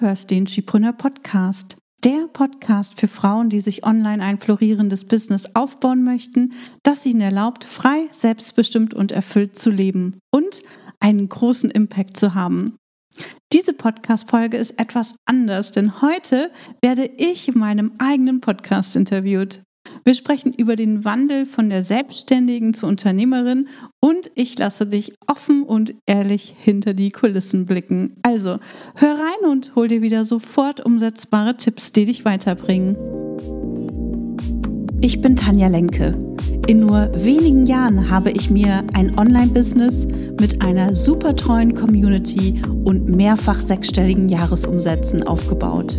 Hörst den Schipreneur Podcast. Der Podcast für Frauen, die sich online ein florierendes Business aufbauen möchten, das ihnen erlaubt, frei, selbstbestimmt und erfüllt zu leben und einen großen Impact zu haben. Diese Podcast-Folge ist etwas anders, denn heute werde ich in meinem eigenen Podcast interviewt. Wir sprechen über den Wandel von der Selbstständigen zur Unternehmerin und ich lasse dich offen und ehrlich hinter die Kulissen blicken. Also, hör rein und hol dir wieder sofort umsetzbare Tipps, die dich weiterbringen. Ich bin Tanja Lenke. In nur wenigen Jahren habe ich mir ein Online-Business mit einer super treuen Community und mehrfach sechsstelligen Jahresumsätzen aufgebaut.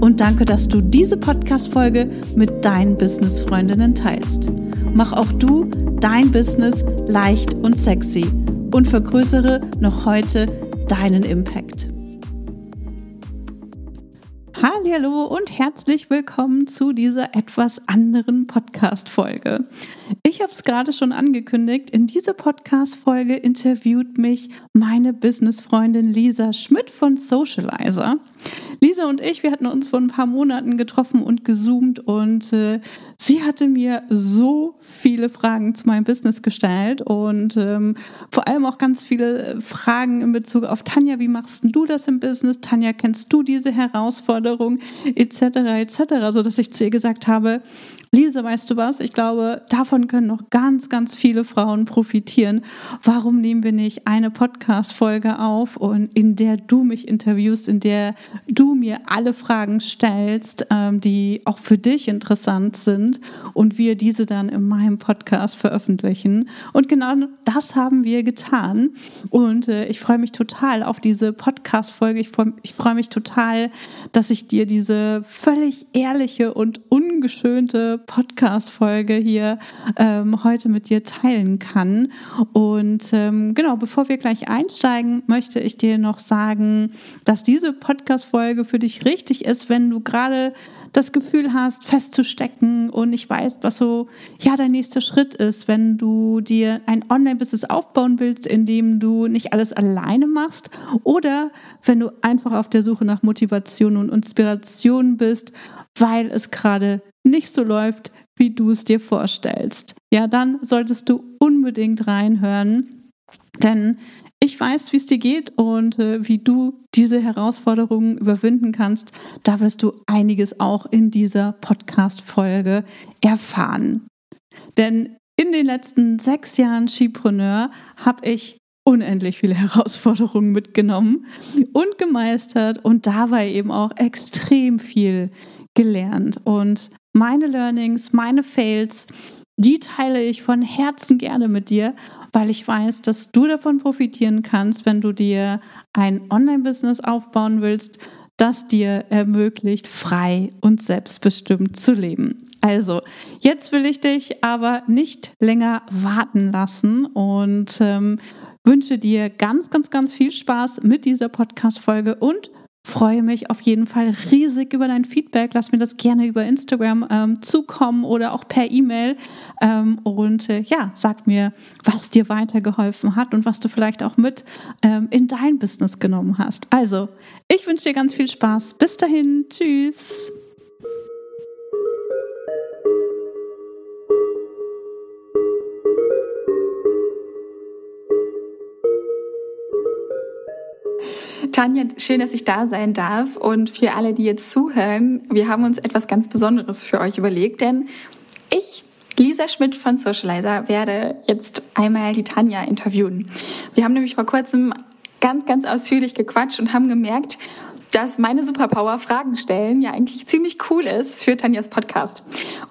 und danke, dass du diese Podcast-Folge mit deinen Business-Freundinnen teilst. Mach auch du dein Business leicht und sexy und vergrößere noch heute deinen Impact. Hallo und herzlich willkommen zu dieser etwas anderen Podcast-Folge. Ich habe es gerade schon angekündigt. In dieser Podcast-Folge interviewt mich meine Business-Freundin Lisa Schmidt von Socializer. Lisa und ich, wir hatten uns vor ein paar Monaten getroffen und gezoomt und äh, sie hatte mir so viele Fragen zu meinem Business gestellt und ähm, vor allem auch ganz viele Fragen in Bezug auf Tanja, wie machst du das im Business? Tanja, kennst du diese Herausforderung etc. etc. So dass ich zu ihr gesagt habe, Lisa, weißt du was? Ich glaube, davon können noch ganz, ganz viele Frauen profitieren. Warum nehmen wir nicht eine Podcast-Folge auf und in der du mich interviewst, in der du mir alle Fragen stellst, ähm, die auch für dich interessant sind und wir diese dann in meinem Podcast veröffentlichen. Und genau das haben wir getan. Und äh, ich freue mich total auf diese Podcast-Folge. Ich freue ich freu mich total, dass ich dir diese völlig ehrliche und ungeschönte Podcast-Folge hier ähm, heute mit dir teilen kann. Und ähm, genau, bevor wir gleich einsteigen, möchte ich dir noch sagen, dass diese Podcast-Folge für dich richtig ist, wenn du gerade das Gefühl hast, festzustecken und nicht weißt, was so ja dein nächster Schritt ist, wenn du dir ein Online-Business aufbauen willst, in dem du nicht alles alleine machst oder wenn du einfach auf der Suche nach Motivation und Inspiration bist, weil es gerade nicht so läuft, wie du es dir vorstellst, ja, dann solltest du unbedingt reinhören, denn ich weiß, wie es dir geht und äh, wie du diese Herausforderungen überwinden kannst. Da wirst du einiges auch in dieser Podcast-Folge erfahren. Denn in den letzten sechs Jahren Skipreneur habe ich unendlich viele Herausforderungen mitgenommen und gemeistert und dabei eben auch extrem viel gelernt. Und meine Learnings, meine Fails, die teile ich von Herzen gerne mit dir, weil ich weiß, dass du davon profitieren kannst, wenn du dir ein Online-Business aufbauen willst, das dir ermöglicht, frei und selbstbestimmt zu leben. Also, jetzt will ich dich aber nicht länger warten lassen und ähm, wünsche dir ganz, ganz, ganz viel Spaß mit dieser Podcast-Folge und freue mich auf jeden Fall riesig über dein Feedback. Lass mir das gerne über Instagram ähm, zukommen oder auch per E-Mail. Ähm, und äh, ja, sag mir, was dir weitergeholfen hat und was du vielleicht auch mit ähm, in dein Business genommen hast. Also, ich wünsche dir ganz viel Spaß. Bis dahin. Tschüss. Tanja, schön, dass ich da sein darf. Und für alle, die jetzt zuhören, wir haben uns etwas ganz Besonderes für euch überlegt, denn ich, Lisa Schmidt von Socializer, werde jetzt einmal die Tanja interviewen. Wir haben nämlich vor kurzem ganz, ganz ausführlich gequatscht und haben gemerkt, dass meine Superpower Fragen stellen ja eigentlich ziemlich cool ist für Tanjas Podcast.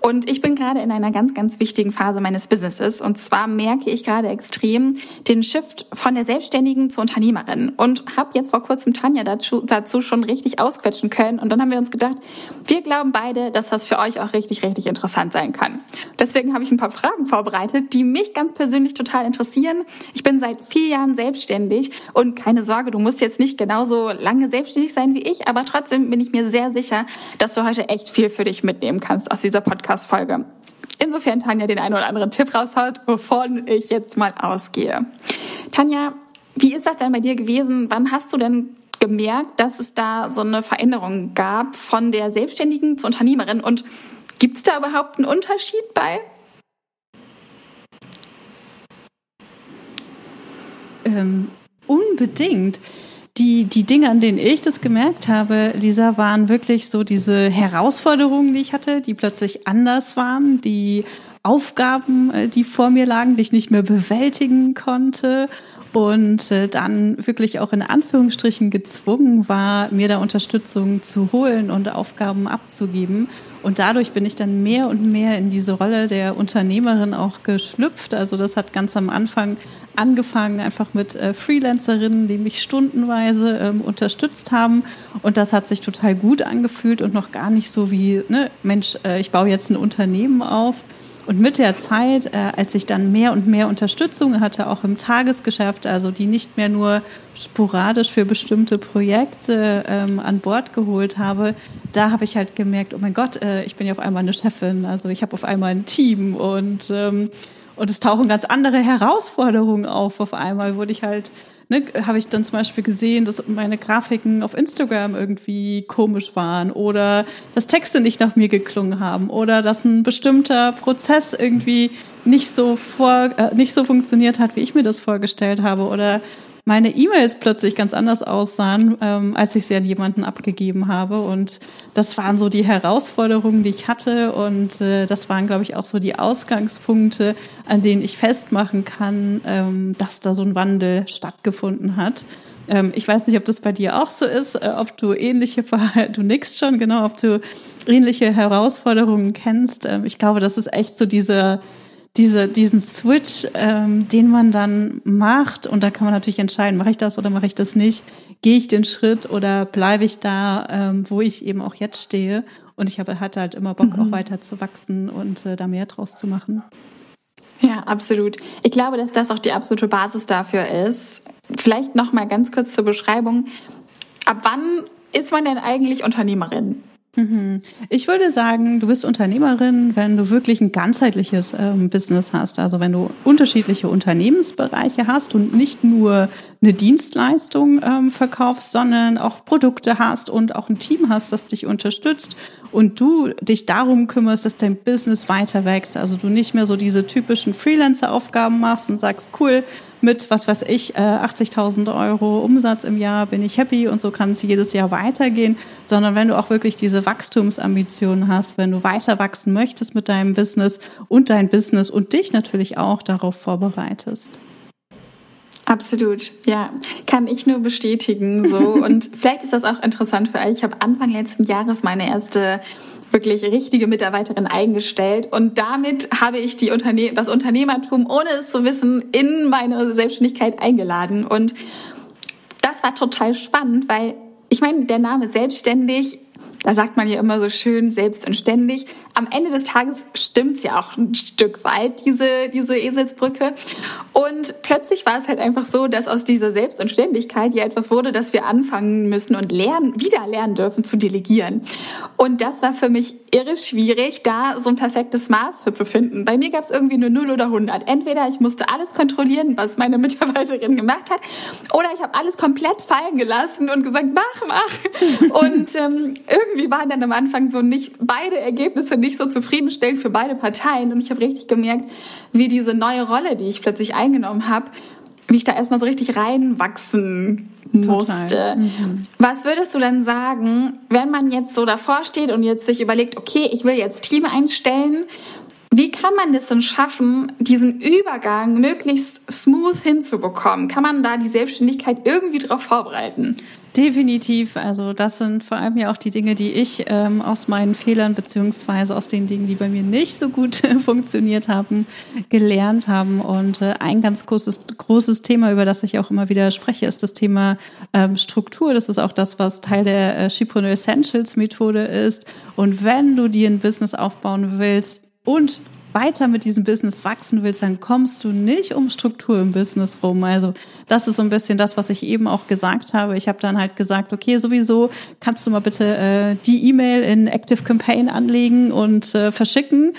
Und ich bin gerade in einer ganz, ganz wichtigen Phase meines Businesses. Und zwar merke ich gerade extrem den Shift von der Selbstständigen zur Unternehmerin und habe jetzt vor kurzem Tanja dazu, dazu schon richtig ausquetschen können. Und dann haben wir uns gedacht, wir glauben beide, dass das für euch auch richtig, richtig interessant sein kann. Deswegen habe ich ein paar Fragen vorbereitet, die mich ganz persönlich total interessieren. Ich bin seit vier Jahren selbstständig und keine Sorge, du musst jetzt nicht genauso lange selbstständig sein wie ich, aber trotzdem bin ich mir sehr sicher, dass du heute echt viel für dich mitnehmen kannst aus dieser Podcast-Folge. Insofern Tanja den einen oder anderen Tipp raushaut, wovon ich jetzt mal ausgehe. Tanja, wie ist das denn bei dir gewesen? Wann hast du denn gemerkt, dass es da so eine Veränderung gab von der Selbstständigen zur Unternehmerin? Und gibt es da überhaupt einen Unterschied bei? Ähm, unbedingt die, die Dinge, an denen ich das gemerkt habe, Lisa, waren wirklich so diese Herausforderungen, die ich hatte, die plötzlich anders waren, die Aufgaben, äh, die vor mir lagen, die ich nicht mehr bewältigen konnte und äh, dann wirklich auch in Anführungsstrichen gezwungen war, mir da Unterstützung zu holen und Aufgaben abzugeben. Und dadurch bin ich dann mehr und mehr in diese Rolle der Unternehmerin auch geschlüpft. Also das hat ganz am Anfang angefangen, einfach mit äh, Freelancerinnen, die mich stundenweise ähm, unterstützt haben. Und das hat sich total gut angefühlt und noch gar nicht so wie, ne, Mensch, äh, ich baue jetzt ein Unternehmen auf. Und mit der Zeit, äh, als ich dann mehr und mehr Unterstützung hatte, auch im Tagesgeschäft, also die nicht mehr nur sporadisch für bestimmte Projekte ähm, an Bord geholt habe, da habe ich halt gemerkt, oh mein Gott, äh, ich bin ja auf einmal eine Chefin, also ich habe auf einmal ein Team und ähm, und es tauchen ganz andere Herausforderungen auf. Auf einmal wurde ich halt, ne, habe ich dann zum Beispiel gesehen, dass meine Grafiken auf Instagram irgendwie komisch waren oder dass Texte nicht nach mir geklungen haben oder dass ein bestimmter Prozess irgendwie nicht so vor, äh, nicht so funktioniert hat, wie ich mir das vorgestellt habe oder meine E-Mails plötzlich ganz anders aussahen, ähm, als ich sie an jemanden abgegeben habe. Und das waren so die Herausforderungen, die ich hatte. Und äh, das waren, glaube ich, auch so die Ausgangspunkte, an denen ich festmachen kann, ähm, dass da so ein Wandel stattgefunden hat. Ähm, ich weiß nicht, ob das bei dir auch so ist, äh, ob du ähnliche Verhalten, du nickst schon, genau, ob du ähnliche Herausforderungen kennst. Ähm, ich glaube, das ist echt so dieser diese, diesen Switch, ähm, den man dann macht, und da kann man natürlich entscheiden, mache ich das oder mache ich das nicht, gehe ich den Schritt oder bleibe ich da, ähm, wo ich eben auch jetzt stehe. Und ich habe, hatte halt immer Bock, mhm. auch weiter zu wachsen und äh, da mehr draus zu machen. Ja, absolut. Ich glaube, dass das auch die absolute Basis dafür ist. Vielleicht noch mal ganz kurz zur Beschreibung. Ab wann ist man denn eigentlich Unternehmerin? Mhm. Ich würde sagen, du bist Unternehmerin, wenn du wirklich ein ganzheitliches ähm, Business hast. Also wenn du unterschiedliche Unternehmensbereiche hast und nicht nur eine Dienstleistung ähm, verkaufst, sondern auch Produkte hast und auch ein Team hast, das dich unterstützt und du dich darum kümmerst, dass dein Business weiter wächst. Also du nicht mehr so diese typischen Freelancer-Aufgaben machst und sagst, cool, mit, was weiß ich, 80.000 äh, Euro Umsatz im Jahr bin ich happy und so kann es jedes Jahr weitergehen, sondern wenn du auch wirklich diese Wachstumsambitionen hast, wenn du weiter wachsen möchtest mit deinem Business und dein Business und dich natürlich auch darauf vorbereitest. Absolut, ja, kann ich nur bestätigen so und vielleicht ist das auch interessant für euch. Ich habe Anfang letzten Jahres meine erste wirklich richtige Mitarbeiterin eingestellt. Und damit habe ich die Unterne das Unternehmertum, ohne es zu wissen, in meine Selbstständigkeit eingeladen. Und das war total spannend, weil ich meine, der Name selbstständig da sagt man ja immer so schön selbst und ständig. Am Ende des Tages stimmt's ja auch ein Stück weit, diese, diese Eselsbrücke. Und plötzlich war es halt einfach so, dass aus dieser Selbst und Ständigkeit ja etwas wurde, dass wir anfangen müssen und lernen, wieder lernen dürfen zu delegieren. Und das war für mich irre schwierig, da so ein perfektes Maß für zu finden. Bei mir gab's irgendwie nur 0 oder 100. Entweder ich musste alles kontrollieren, was meine Mitarbeiterin gemacht hat, oder ich habe alles komplett fallen gelassen und gesagt, mach, mach. Und ähm, irgendwie waren dann am Anfang so nicht beide Ergebnisse nicht so zufriedenstellend für beide Parteien und ich habe richtig gemerkt, wie diese neue Rolle, die ich plötzlich eingenommen habe, wie ich da erstmal so richtig reinwachsen musste. Mhm. Was würdest du denn sagen, wenn man jetzt so davor steht und jetzt sich überlegt, okay, ich will jetzt Team einstellen, Wie kann man das denn schaffen, diesen Übergang möglichst smooth hinzubekommen? Kann man da die Selbstständigkeit irgendwie darauf vorbereiten? Definitiv. Also das sind vor allem ja auch die Dinge, die ich ähm, aus meinen Fehlern beziehungsweise aus den Dingen, die bei mir nicht so gut funktioniert haben, gelernt haben. Und äh, ein ganz großes, großes Thema, über das ich auch immer wieder spreche, ist das Thema ähm, Struktur. Das ist auch das, was Teil der äh, Shipreneur Essentials Methode ist. Und wenn du dir ein Business aufbauen willst und weiter mit diesem Business wachsen willst, dann kommst du nicht um Struktur im Business rum. Also das ist so ein bisschen das, was ich eben auch gesagt habe. Ich habe dann halt gesagt, okay, sowieso kannst du mal bitte äh, die E-Mail in Active Campaign anlegen und äh, verschicken.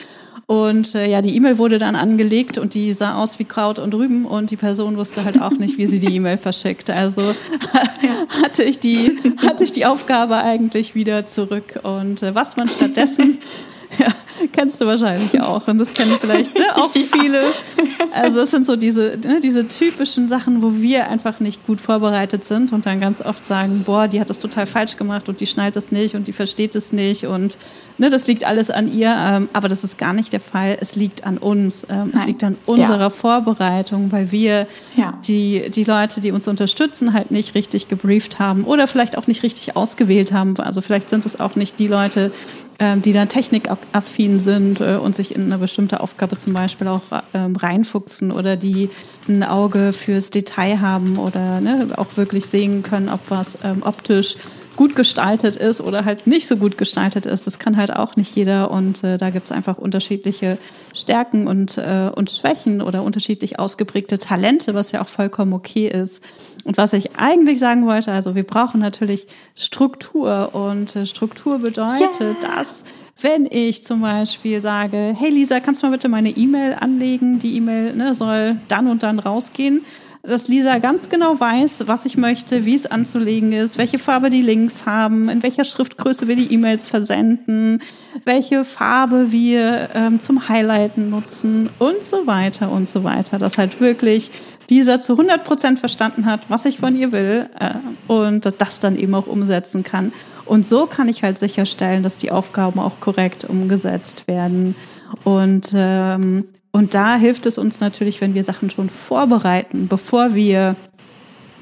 Und äh, ja, die E-Mail wurde dann angelegt und die sah aus wie Kraut und Rüben und die Person wusste halt auch nicht, wie sie die E-Mail verschickt. Also hatte ich die hatte ich die Aufgabe eigentlich wieder zurück. Und äh, was man stattdessen ja, kennst du wahrscheinlich auch. Und das kennen vielleicht ne, auch viele. Also das sind so diese, ne, diese typischen Sachen, wo wir einfach nicht gut vorbereitet sind und dann ganz oft sagen, boah, die hat das total falsch gemacht und die schnallt es nicht und die versteht es nicht und ne, das liegt alles an ihr. Ähm, aber das ist gar nicht der Fall. Es liegt an uns. Ähm, es liegt an unserer ja. Vorbereitung, weil wir ja. die, die Leute, die uns unterstützen, halt nicht richtig gebrieft haben oder vielleicht auch nicht richtig ausgewählt haben. Also vielleicht sind es auch nicht die Leute, die dann technikaffin sind äh, und sich in eine bestimmte Aufgabe zum Beispiel auch ähm, reinfuchsen oder die ein Auge fürs Detail haben oder ne, auch wirklich sehen können, ob was ähm, optisch gut gestaltet ist oder halt nicht so gut gestaltet ist. Das kann halt auch nicht jeder und äh, da gibt es einfach unterschiedliche Stärken und, äh, und Schwächen oder unterschiedlich ausgeprägte Talente, was ja auch vollkommen okay ist. Und was ich eigentlich sagen wollte, also wir brauchen natürlich Struktur und äh, Struktur bedeutet, yeah. dass wenn ich zum Beispiel sage, hey Lisa, kannst du mal bitte meine E-Mail anlegen? Die E-Mail ne, soll dann und dann rausgehen. Dass Lisa ganz genau weiß, was ich möchte, wie es anzulegen ist, welche Farbe die Links haben, in welcher Schriftgröße wir die E-Mails versenden, welche Farbe wir ähm, zum Highlighten nutzen und so weiter und so weiter. Dass halt wirklich Lisa zu 100 Prozent verstanden hat, was ich von ihr will äh, und das dann eben auch umsetzen kann. Und so kann ich halt sicherstellen, dass die Aufgaben auch korrekt umgesetzt werden. Und, ähm, und da hilft es uns natürlich, wenn wir Sachen schon vorbereiten, bevor wir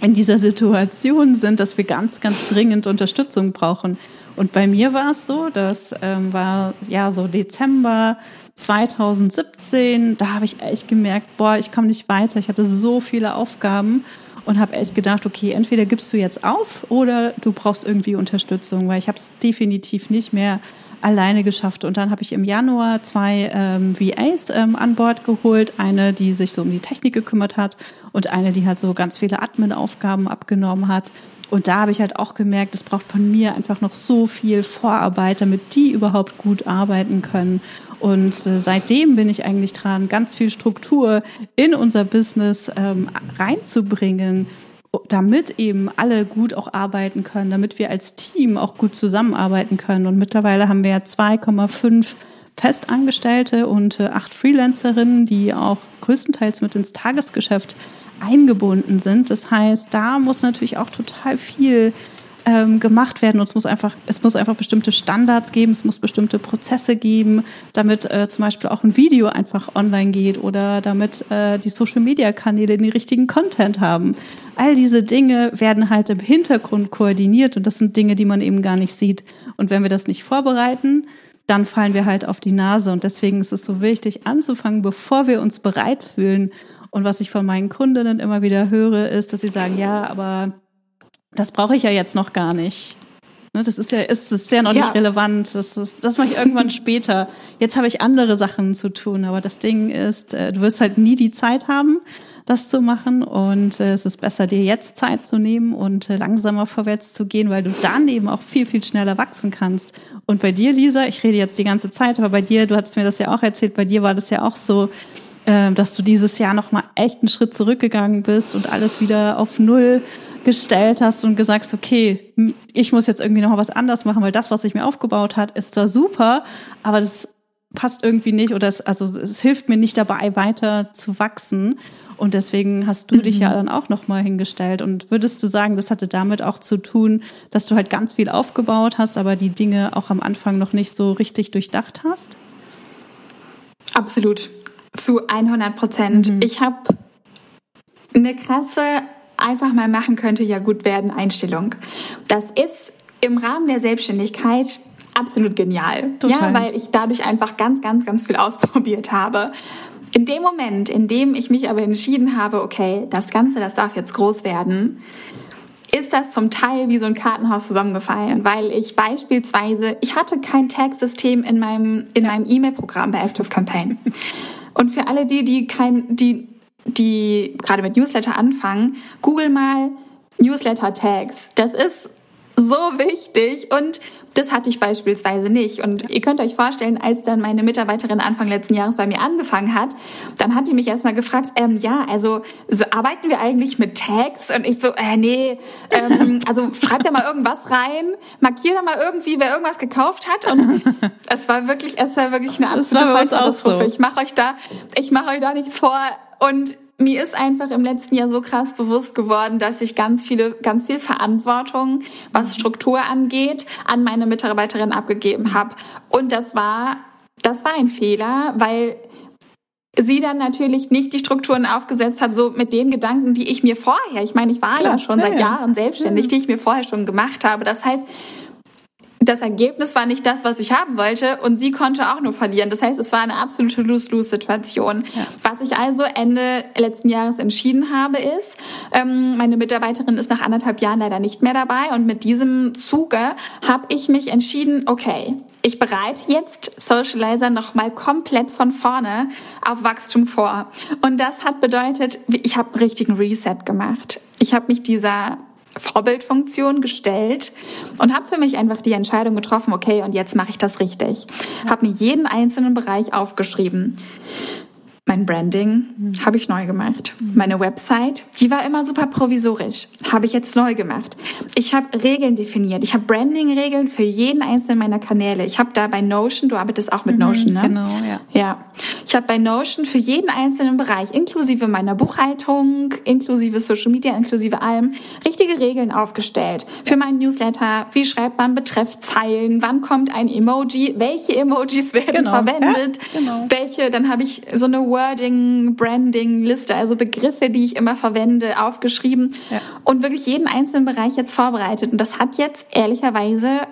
in dieser Situation sind, dass wir ganz, ganz dringend Unterstützung brauchen. Und bei mir war es so, das ähm, war ja so Dezember 2017, da habe ich echt gemerkt, boah, ich komme nicht weiter. Ich hatte so viele Aufgaben und habe echt gedacht, okay, entweder gibst du jetzt auf oder du brauchst irgendwie Unterstützung, weil ich habe es definitiv nicht mehr alleine geschafft. Und dann habe ich im Januar zwei ähm, VAs ähm, an Bord geholt. Eine, die sich so um die Technik gekümmert hat und eine, die halt so ganz viele Admin-Aufgaben abgenommen hat. Und da habe ich halt auch gemerkt, es braucht von mir einfach noch so viel Vorarbeit, damit die überhaupt gut arbeiten können. Und äh, seitdem bin ich eigentlich dran, ganz viel Struktur in unser Business ähm, reinzubringen, damit eben alle gut auch arbeiten können, damit wir als Team auch gut zusammenarbeiten können. Und mittlerweile haben wir ja 2,5 Festangestellte und äh, acht Freelancerinnen, die auch größtenteils mit ins Tagesgeschäft eingebunden sind. Das heißt, da muss natürlich auch total viel ähm, gemacht werden und es muss einfach, es muss einfach bestimmte Standards geben, es muss bestimmte Prozesse geben, damit äh, zum Beispiel auch ein Video einfach online geht oder damit äh, die Social Media Kanäle den richtigen Content haben. All diese Dinge werden halt im Hintergrund koordiniert und das sind Dinge, die man eben gar nicht sieht. Und wenn wir das nicht vorbereiten, dann fallen wir halt auf die Nase. Und deswegen ist es so wichtig, anzufangen, bevor wir uns bereit fühlen. Und was ich von meinen Kundinnen immer wieder höre, ist, dass sie sagen, ja, aber das brauche ich ja jetzt noch gar nicht. Ne, das ist ja, ist, ist ja noch ja. nicht relevant. Das, ist, das mache ich irgendwann später. Jetzt habe ich andere Sachen zu tun. Aber das Ding ist, äh, du wirst halt nie die Zeit haben, das zu machen. Und äh, es ist besser, dir jetzt Zeit zu nehmen und äh, langsamer vorwärts zu gehen, weil du dann eben auch viel, viel schneller wachsen kannst. Und bei dir, Lisa, ich rede jetzt die ganze Zeit, aber bei dir, du hattest mir das ja auch erzählt, bei dir war das ja auch so, dass du dieses Jahr nochmal echt einen Schritt zurückgegangen bist und alles wieder auf Null gestellt hast und gesagt, okay, ich muss jetzt irgendwie noch mal was anders machen, weil das, was sich mir aufgebaut hat, ist zwar super, aber das passt irgendwie nicht oder es, also es hilft mir nicht dabei, weiter zu wachsen. Und deswegen hast du mhm. dich ja mhm. dann auch noch mal hingestellt. Und würdest du sagen, das hatte damit auch zu tun, dass du halt ganz viel aufgebaut hast, aber die Dinge auch am Anfang noch nicht so richtig durchdacht hast? Absolut. Zu 100 Prozent. Mhm. Ich habe eine krasse einfach mal machen könnte, ja gut werden Einstellung. Das ist im Rahmen der Selbstständigkeit absolut genial. Total. Ja, weil ich dadurch einfach ganz, ganz, ganz viel ausprobiert habe. In dem Moment, in dem ich mich aber entschieden habe, okay, das Ganze, das darf jetzt groß werden, ist das zum Teil wie so ein Kartenhaus zusammengefallen, weil ich beispielsweise, ich hatte kein Tag-System in meinem, in meinem E-Mail-Programm bei Active Campaign. Und für alle die, die kein, die, die gerade mit Newsletter anfangen, google mal Newsletter-Tags. Das ist so wichtig und das hatte ich beispielsweise nicht. Und ihr könnt euch vorstellen, als dann meine Mitarbeiterin Anfang letzten Jahres bei mir angefangen hat, dann hat die mich erstmal gefragt, ähm, ja, also so, arbeiten wir eigentlich mit Tags? Und ich so, äh, nee, ähm, also schreibt da mal irgendwas rein, markiert da mal irgendwie, wer irgendwas gekauft hat. Und es war wirklich, es war wirklich eine absolute Vollkatastrophe. So. Ich mache euch da, ich mache euch da nichts vor. Und mir ist einfach im letzten Jahr so krass bewusst geworden, dass ich ganz viele, ganz viel Verantwortung, was Struktur angeht, an meine Mitarbeiterin abgegeben habe. Und das war, das war ein Fehler, weil sie dann natürlich nicht die Strukturen aufgesetzt habe, so mit den Gedanken, die ich mir vorher, ich meine, ich war Klar, ja schon ja, seit Jahren selbstständig, ja. die ich mir vorher schon gemacht habe. Das heißt, das Ergebnis war nicht das, was ich haben wollte und sie konnte auch nur verlieren. Das heißt, es war eine absolute Lose-Lose-Situation. Ja. Was ich also Ende letzten Jahres entschieden habe, ist, ähm, meine Mitarbeiterin ist nach anderthalb Jahren leider nicht mehr dabei und mit diesem Zuge habe ich mich entschieden, okay, ich bereite jetzt Socializer nochmal komplett von vorne auf Wachstum vor. Und das hat bedeutet, ich habe einen richtigen Reset gemacht. Ich habe mich dieser Vorbildfunktion gestellt und habe für mich einfach die Entscheidung getroffen, okay, und jetzt mache ich das richtig. Habe mir jeden einzelnen Bereich aufgeschrieben. Mein Branding mhm. habe ich neu gemacht. Mhm. Meine Website, die war immer super provisorisch, habe ich jetzt neu gemacht. Ich habe Regeln definiert. Ich habe Branding-Regeln für jeden einzelnen meiner Kanäle. Ich habe da bei Notion, du arbeitest auch mit mhm, Notion, ne? Genau, ja. Ja. Ich habe bei Notion für jeden einzelnen Bereich, inklusive meiner Buchhaltung, inklusive Social Media, inklusive allem, richtige Regeln aufgestellt. Für meinen Newsletter, wie schreibt man Betreffzeilen, wann kommt ein Emoji, welche Emojis werden genau, verwendet, ja, genau. welche, dann habe ich so eine Wording, Branding, Liste, also Begriffe, die ich immer verwende, aufgeschrieben ja. und wirklich jeden einzelnen Bereich jetzt vorbereitet. Und das hat jetzt ehrlicherweise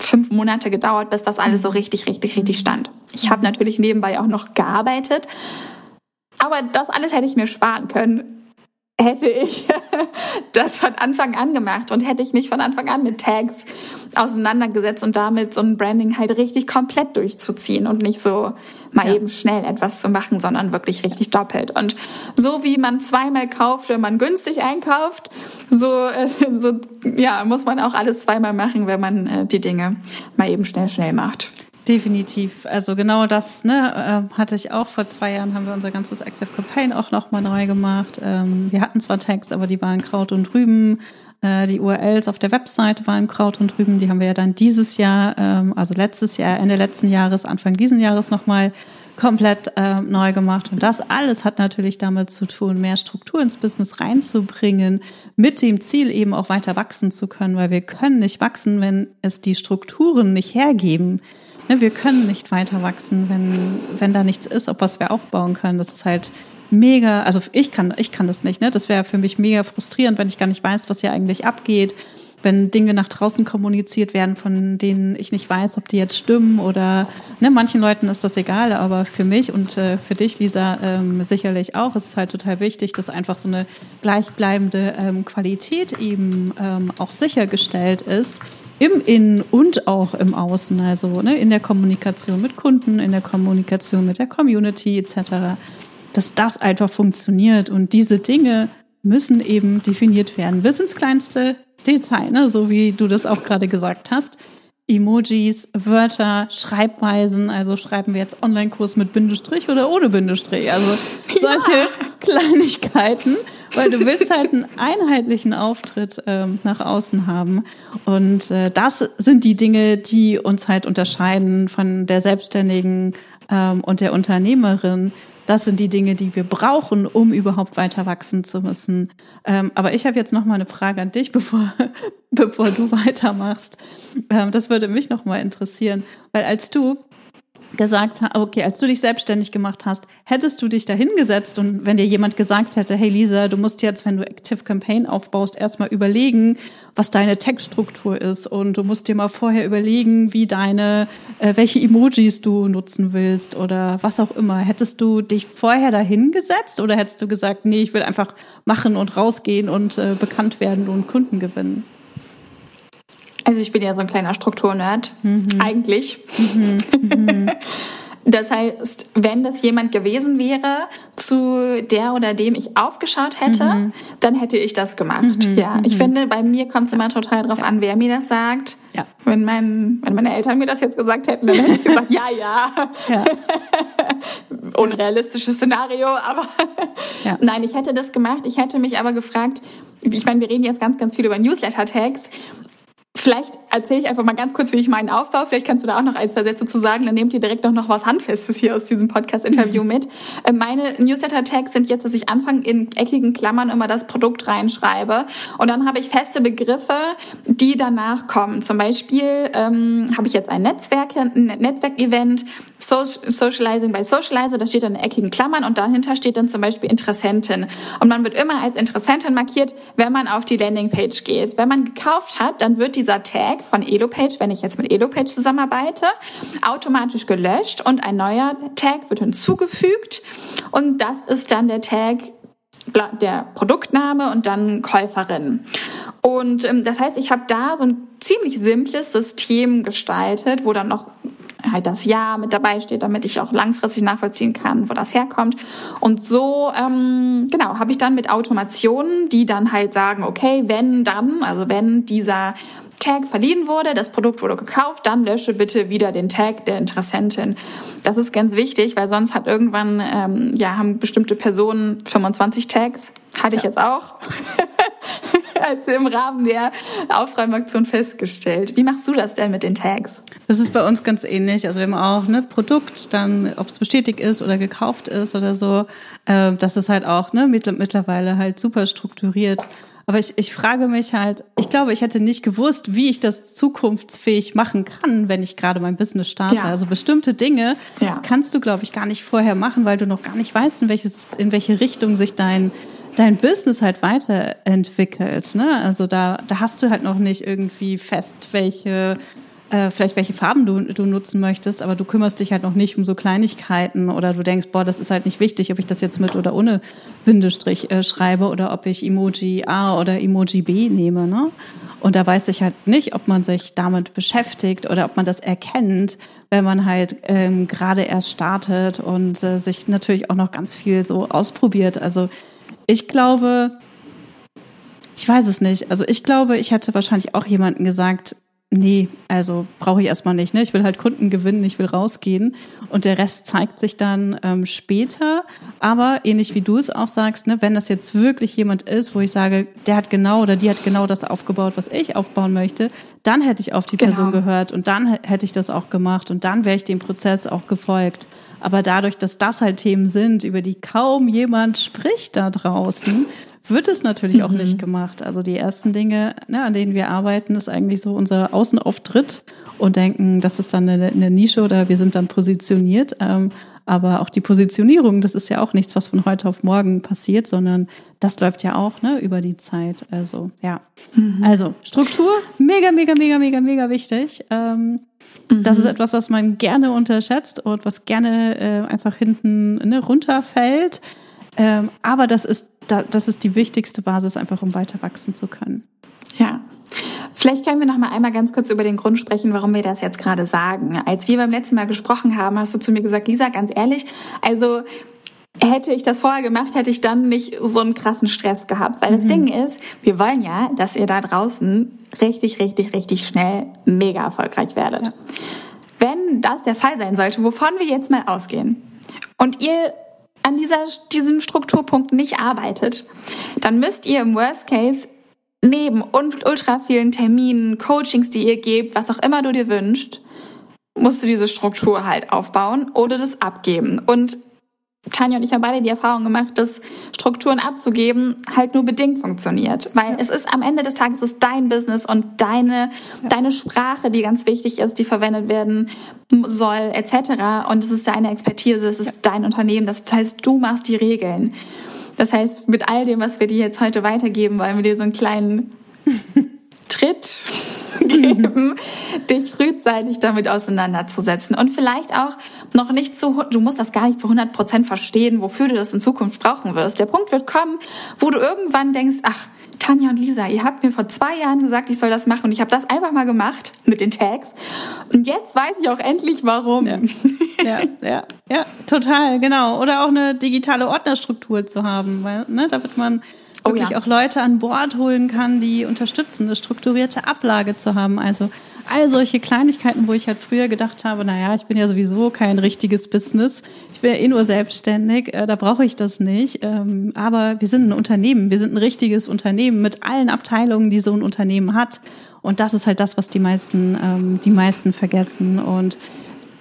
fünf Monate gedauert, bis das alles so mhm. richtig, richtig, richtig stand. Ich habe natürlich nebenbei auch noch gearbeitet, aber das alles hätte ich mir sparen können hätte ich das von Anfang an gemacht und hätte ich mich von Anfang an mit Tags auseinandergesetzt und damit so ein Branding halt richtig komplett durchzuziehen und nicht so mal ja. eben schnell etwas zu machen, sondern wirklich richtig doppelt. Und so wie man zweimal kauft, wenn man günstig einkauft, so, äh, so ja, muss man auch alles zweimal machen, wenn man äh, die Dinge mal eben schnell, schnell macht. Definitiv. Also genau das ne, äh, hatte ich auch. Vor zwei Jahren haben wir unser ganzes Active Campaign auch nochmal neu gemacht. Ähm, wir hatten zwar Text, aber die waren Kraut und Rüben. Äh, die URLs auf der Webseite waren Kraut und Rüben. Die haben wir ja dann dieses Jahr, ähm, also letztes Jahr, Ende letzten Jahres, Anfang diesen Jahres nochmal komplett äh, neu gemacht. Und das alles hat natürlich damit zu tun, mehr Struktur ins Business reinzubringen, mit dem Ziel eben auch weiter wachsen zu können, weil wir können nicht wachsen, wenn es die Strukturen nicht hergeben. Ne, wir können nicht weiter wachsen, wenn, wenn da nichts ist, auf was wir aufbauen können. Das ist halt mega, also ich kann, ich kann das nicht, ne? Das wäre für mich mega frustrierend, wenn ich gar nicht weiß, was hier eigentlich abgeht, wenn Dinge nach draußen kommuniziert werden, von denen ich nicht weiß, ob die jetzt stimmen oder ne, manchen Leuten ist das egal, aber für mich und äh, für dich, Lisa, ähm, sicherlich auch, ist es halt total wichtig, dass einfach so eine gleichbleibende ähm, Qualität eben ähm, auch sichergestellt ist im Innen und auch im Außen, also ne, in der Kommunikation mit Kunden, in der Kommunikation mit der Community etc., dass das einfach funktioniert und diese Dinge müssen eben definiert werden bis ins kleinste Detail, ne, so wie du das auch gerade gesagt hast. Emojis, Wörter, Schreibweisen, also schreiben wir jetzt Online-Kurs mit Bindestrich oder ohne Bindestrich, also solche ja. Kleinigkeiten weil du willst halt einen einheitlichen Auftritt ähm, nach außen haben. Und äh, das sind die Dinge, die uns halt unterscheiden von der Selbstständigen ähm, und der Unternehmerin. Das sind die Dinge, die wir brauchen, um überhaupt weiter wachsen zu müssen. Ähm, aber ich habe jetzt noch mal eine Frage an dich, bevor, bevor du weitermachst. Ähm, das würde mich noch mal interessieren, weil als du gesagt hast, okay, als du dich selbstständig gemacht hast, hättest du dich da hingesetzt und wenn dir jemand gesagt hätte, hey Lisa, du musst jetzt, wenn du Active Campaign aufbaust, erstmal überlegen, was deine Textstruktur ist und du musst dir mal vorher überlegen, wie deine, äh, welche Emojis du nutzen willst oder was auch immer. Hättest du dich vorher da hingesetzt oder hättest du gesagt, nee, ich will einfach machen und rausgehen und äh, bekannt werden und Kunden gewinnen? Also ich bin ja so ein kleiner Strukturnerd, mhm. eigentlich. Mhm. Mhm. Das heißt, wenn das jemand gewesen wäre, zu der oder dem ich aufgeschaut hätte, mhm. dann hätte ich das gemacht. Mhm. Ja, ich mhm. finde, bei mir kommt es immer total drauf ja. an, wer mir das sagt. Ja. Wenn, mein, wenn meine Eltern mir das jetzt gesagt hätten, dann hätte ich gesagt, ja, ja. ja. Unrealistisches Szenario, aber ja. nein, ich hätte das gemacht. Ich hätte mich aber gefragt, ich meine, wir reden jetzt ganz, ganz viel über Newsletter-Tags. Vielleicht erzähle ich einfach mal ganz kurz, wie ich meinen aufbaue. Vielleicht kannst du da auch noch ein, zwei Sätze zu sagen. Dann nehmt ihr direkt noch was Handfestes hier aus diesem Podcast-Interview mit. Äh, meine Newsletter-Tags sind jetzt, dass ich anfange, in eckigen Klammern immer das Produkt reinschreibe. Und dann habe ich feste Begriffe, die danach kommen. Zum Beispiel ähm, habe ich jetzt ein Netzwerk, ein Netzwerkevent, Socializing by Socializer, da steht dann in eckigen Klammern und dahinter steht dann zum Beispiel Interessentin. Und man wird immer als Interessentin markiert, wenn man auf die Landingpage geht. Wenn man gekauft hat, dann wird dieser Tag von EloPage, wenn ich jetzt mit EloPage zusammenarbeite, automatisch gelöscht und ein neuer Tag wird hinzugefügt. Und das ist dann der Tag der Produktname und dann Käuferin. Und ähm, das heißt, ich habe da so ein ziemlich simples System gestaltet, wo dann noch halt das Jahr mit dabei steht, damit ich auch langfristig nachvollziehen kann, wo das herkommt. Und so, ähm, genau, habe ich dann mit Automationen, die dann halt sagen, okay, wenn dann, also wenn dieser Tag verliehen wurde, das Produkt wurde gekauft, dann lösche bitte wieder den Tag der Interessentin. Das ist ganz wichtig, weil sonst hat irgendwann, ähm, ja, haben bestimmte Personen 25 Tags, hatte ich ja. jetzt auch, als im Rahmen der Aufräumaktion festgestellt. Wie machst du das denn mit den Tags? Das ist bei uns ganz ähnlich. Also wir haben auch ne Produkt, dann ob es bestätigt ist oder gekauft ist oder so. Äh, das ist halt auch ne mittlerweile halt super strukturiert. Aber ich, ich frage mich halt, ich glaube, ich hätte nicht gewusst, wie ich das zukunftsfähig machen kann, wenn ich gerade mein Business starte. Ja. Also bestimmte Dinge ja. kannst du, glaube ich, gar nicht vorher machen, weil du noch gar nicht weißt, in, welches, in welche Richtung sich dein dein Business halt weiterentwickelt. Ne? Also da, da hast du halt noch nicht irgendwie fest, welche äh, vielleicht welche Farben du, du nutzen möchtest, aber du kümmerst dich halt noch nicht um so Kleinigkeiten oder du denkst, boah, das ist halt nicht wichtig, ob ich das jetzt mit oder ohne Bindestrich äh, schreibe oder ob ich Emoji A oder Emoji B nehme. Ne? Und da weiß ich halt nicht, ob man sich damit beschäftigt oder ob man das erkennt, wenn man halt ähm, gerade erst startet und äh, sich natürlich auch noch ganz viel so ausprobiert. Also ich glaube, ich weiß es nicht. Also ich glaube, ich hätte wahrscheinlich auch jemanden gesagt, nee, also brauche ich erstmal nicht. Ne? Ich will halt Kunden gewinnen, ich will rausgehen. Und der Rest zeigt sich dann ähm, später. Aber ähnlich wie du es auch sagst, ne, wenn das jetzt wirklich jemand ist, wo ich sage, der hat genau oder die hat genau das aufgebaut, was ich aufbauen möchte, dann hätte ich auf die genau. Person gehört und dann hätte ich das auch gemacht und dann wäre ich dem Prozess auch gefolgt. Aber dadurch, dass das halt Themen sind, über die kaum jemand spricht da draußen, wird es natürlich auch nicht mhm. gemacht. Also die ersten Dinge, ne, an denen wir arbeiten, ist eigentlich so unser Außenauftritt und denken, das ist dann eine, eine Nische oder wir sind dann positioniert. Ähm, aber auch die Positionierung, das ist ja auch nichts, was von heute auf morgen passiert, sondern das läuft ja auch ne, über die Zeit. Also ja, mhm. also Struktur, mega, mega, mega, mega, mega wichtig. Ähm, mhm. Das ist etwas, was man gerne unterschätzt und was gerne äh, einfach hinten ne, runterfällt. Ähm, aber das ist, das ist die wichtigste Basis, einfach um weiter wachsen zu können. Ja. Vielleicht können wir noch mal einmal ganz kurz über den Grund sprechen, warum wir das jetzt gerade sagen. Als wir beim letzten Mal gesprochen haben, hast du zu mir gesagt, Lisa, ganz ehrlich, also hätte ich das vorher gemacht, hätte ich dann nicht so einen krassen Stress gehabt. Weil mhm. das Ding ist, wir wollen ja, dass ihr da draußen richtig, richtig, richtig schnell mega erfolgreich werdet. Ja. Wenn das der Fall sein sollte, wovon wir jetzt mal ausgehen, und ihr an dieser, diesem Strukturpunkt nicht arbeitet, dann müsst ihr im Worst Case neben ultra vielen Terminen, Coachings, die ihr gebt, was auch immer du dir wünschst, musst du diese Struktur halt aufbauen oder das abgeben. Und Tanja und ich haben beide die Erfahrung gemacht, dass Strukturen abzugeben halt nur bedingt funktioniert. Weil ja. es ist am Ende des Tages ist dein Business und deine, ja. deine Sprache, die ganz wichtig ist, die verwendet werden soll, etc. Und es ist deine Expertise, es ist ja. dein Unternehmen. Das heißt, du machst die Regeln. Das heißt, mit all dem, was wir dir jetzt heute weitergeben, wollen wir dir so einen kleinen Tritt geben, dich frühzeitig damit auseinanderzusetzen und vielleicht auch noch nicht zu, du musst das gar nicht zu 100 Prozent verstehen, wofür du das in Zukunft brauchen wirst. Der Punkt wird kommen, wo du irgendwann denkst, ach, Tanja und Lisa, ihr habt mir vor zwei Jahren gesagt, ich soll das machen und ich habe das einfach mal gemacht mit den Tags und jetzt weiß ich auch endlich warum. Ja, ja, ja, ja total, genau. Oder auch eine digitale Ordnerstruktur zu haben, weil ne, da wird man wirklich oh ja. auch Leute an Bord holen kann, die unterstützen, eine strukturierte Ablage zu haben. Also all solche Kleinigkeiten, wo ich halt früher gedacht habe, naja, ich bin ja sowieso kein richtiges Business, ich bin ja eh nur selbstständig, äh, da brauche ich das nicht. Ähm, aber wir sind ein Unternehmen, wir sind ein richtiges Unternehmen mit allen Abteilungen, die so ein Unternehmen hat. Und das ist halt das, was die meisten, ähm, die meisten vergessen. Und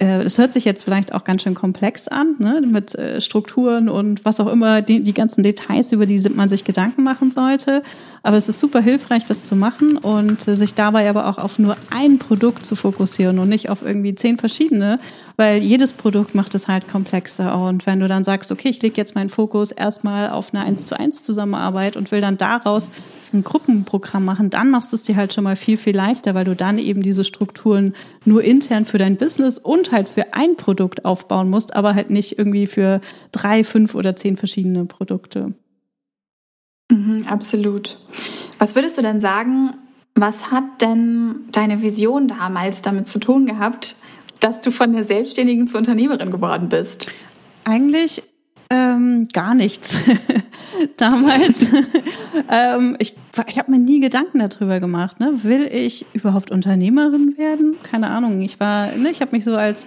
es hört sich jetzt vielleicht auch ganz schön komplex an, ne, mit äh, Strukturen und was auch immer, die, die ganzen Details, über die man sich Gedanken machen sollte. Aber es ist super hilfreich, das zu machen und äh, sich dabei aber auch auf nur ein Produkt zu fokussieren und nicht auf irgendwie zehn verschiedene, weil jedes Produkt macht es halt komplexer. Und wenn du dann sagst, okay, ich lege jetzt meinen Fokus erstmal auf eine 1 zu 1 Zusammenarbeit und will dann daraus ein Gruppenprogramm machen, dann machst du es dir halt schon mal viel, viel leichter, weil du dann eben diese Strukturen nur intern für dein Business und halt für ein Produkt aufbauen musst, aber halt nicht irgendwie für drei, fünf oder zehn verschiedene Produkte. Mhm, absolut. Was würdest du denn sagen, was hat denn deine Vision damals damit zu tun gehabt, dass du von der Selbstständigen zur Unternehmerin geworden bist? Eigentlich ähm, gar nichts. Damals. ähm, ich ich habe mir nie Gedanken darüber gemacht. Ne? Will ich überhaupt Unternehmerin werden? Keine Ahnung. Ich war, ne, ich habe mich so als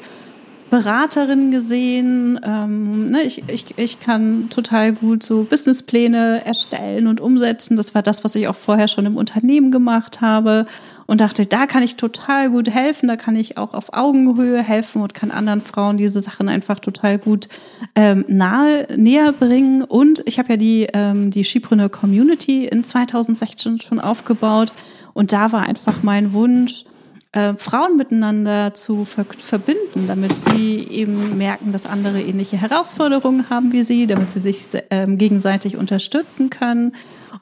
Beraterin gesehen. Ähm, ne, ich, ich, ich kann total gut so Businesspläne erstellen und umsetzen. Das war das, was ich auch vorher schon im Unternehmen gemacht habe und dachte, da kann ich total gut helfen, da kann ich auch auf Augenhöhe helfen und kann anderen Frauen diese Sachen einfach total gut ähm, nahe, näher bringen. Und ich habe ja die, ähm, die Skipreneur Community in 2016 schon aufgebaut und da war einfach mein Wunsch, äh, Frauen miteinander zu ver verbinden, damit sie eben merken, dass andere ähnliche Herausforderungen haben wie sie, damit sie sich ähm, gegenseitig unterstützen können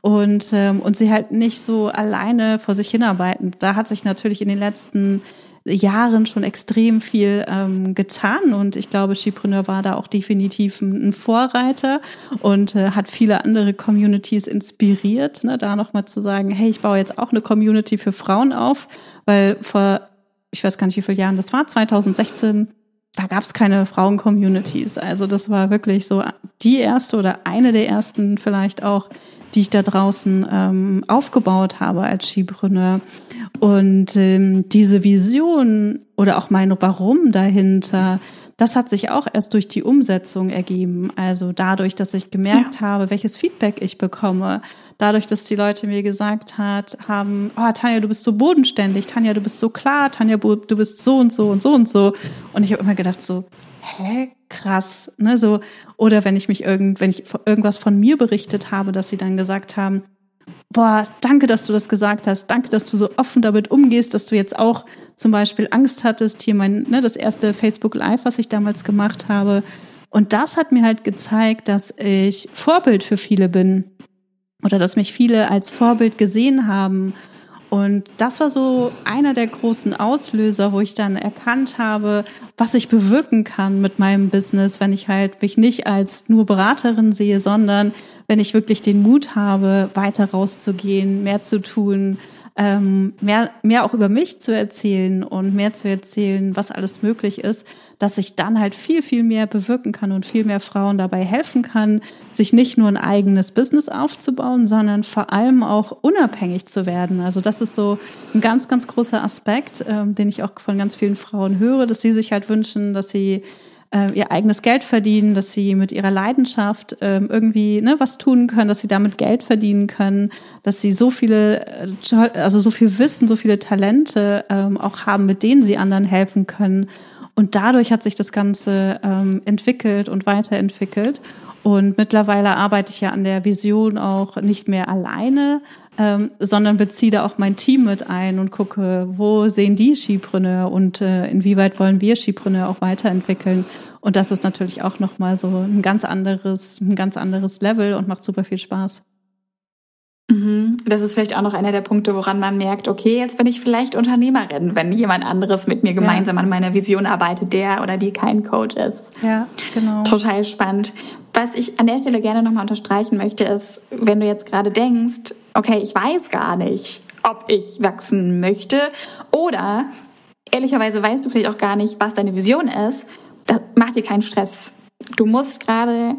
und, ähm, und sie halt nicht so alleine vor sich hinarbeiten. Da hat sich natürlich in den letzten Jahren schon extrem viel ähm, getan und ich glaube, Skipreneur war da auch definitiv ein, Vorreiter und äh, hat viele andere Communities inspiriert, ne, da nochmal zu sagen, hey, ich baue jetzt auch eine Community für Frauen auf, weil vor, ich weiß gar nicht, wie viele Jahren das war, 2016 da gab es keine Frauen-Communities. Also das war wirklich so die erste oder eine der ersten vielleicht auch, die ich da draußen ähm, aufgebaut habe als Skipreneur. Und ähm, diese Vision oder auch mein Warum dahinter, das hat sich auch erst durch die Umsetzung ergeben. Also dadurch, dass ich gemerkt ja. habe, welches Feedback ich bekomme. Dadurch, dass die Leute mir gesagt hat, haben, oh, Tanja, du bist so bodenständig, Tanja, du bist so klar, Tanja, du bist so und so und so und so. Und ich habe immer gedacht so, hä, krass, ne, so. Oder wenn ich mich irgend, wenn ich irgendwas von mir berichtet habe, dass sie dann gesagt haben, boah, danke, dass du das gesagt hast, danke, dass du so offen damit umgehst, dass du jetzt auch zum Beispiel Angst hattest, hier mein, ne, das erste Facebook Live, was ich damals gemacht habe. Und das hat mir halt gezeigt, dass ich Vorbild für viele bin oder dass mich viele als Vorbild gesehen haben und das war so einer der großen Auslöser, wo ich dann erkannt habe, was ich bewirken kann mit meinem Business, wenn ich halt mich nicht als nur Beraterin sehe, sondern wenn ich wirklich den Mut habe, weiter rauszugehen, mehr zu tun, ähm, mehr, mehr auch über mich zu erzählen und mehr zu erzählen, was alles möglich ist, dass ich dann halt viel, viel mehr bewirken kann und viel mehr Frauen dabei helfen kann, sich nicht nur ein eigenes Business aufzubauen, sondern vor allem auch unabhängig zu werden. Also das ist so ein ganz, ganz großer Aspekt, ähm, den ich auch von ganz vielen Frauen höre, dass sie sich halt wünschen, dass sie äh, ihr eigenes Geld verdienen, dass sie mit ihrer Leidenschaft äh, irgendwie ne, was tun können, dass sie damit Geld verdienen können, dass sie so viele, äh, also so viel Wissen, so viele Talente ähm, auch haben, mit denen sie anderen helfen können. Und dadurch hat sich das Ganze ähm, entwickelt und weiterentwickelt. Und mittlerweile arbeite ich ja an der Vision auch nicht mehr alleine, ähm, sondern beziehe da auch mein Team mit ein und gucke, wo sehen die Skipreneur und äh, inwieweit wollen wir Skipreneur auch weiterentwickeln. Und das ist natürlich auch nochmal so ein ganz anderes, ein ganz anderes Level und macht super viel Spaß. Mhm. Das ist vielleicht auch noch einer der Punkte, woran man merkt, okay, jetzt bin ich vielleicht Unternehmerin, wenn jemand anderes mit mir gemeinsam ja. an meiner Vision arbeitet, der oder die kein Coach ist. Ja, genau. Total spannend. Was ich an der Stelle gerne nochmal unterstreichen möchte, ist, wenn du jetzt gerade denkst, okay, ich weiß gar nicht, ob ich wachsen möchte oder ehrlicherweise weißt du vielleicht auch gar nicht, was deine Vision ist, das macht dir keinen Stress. Du musst gerade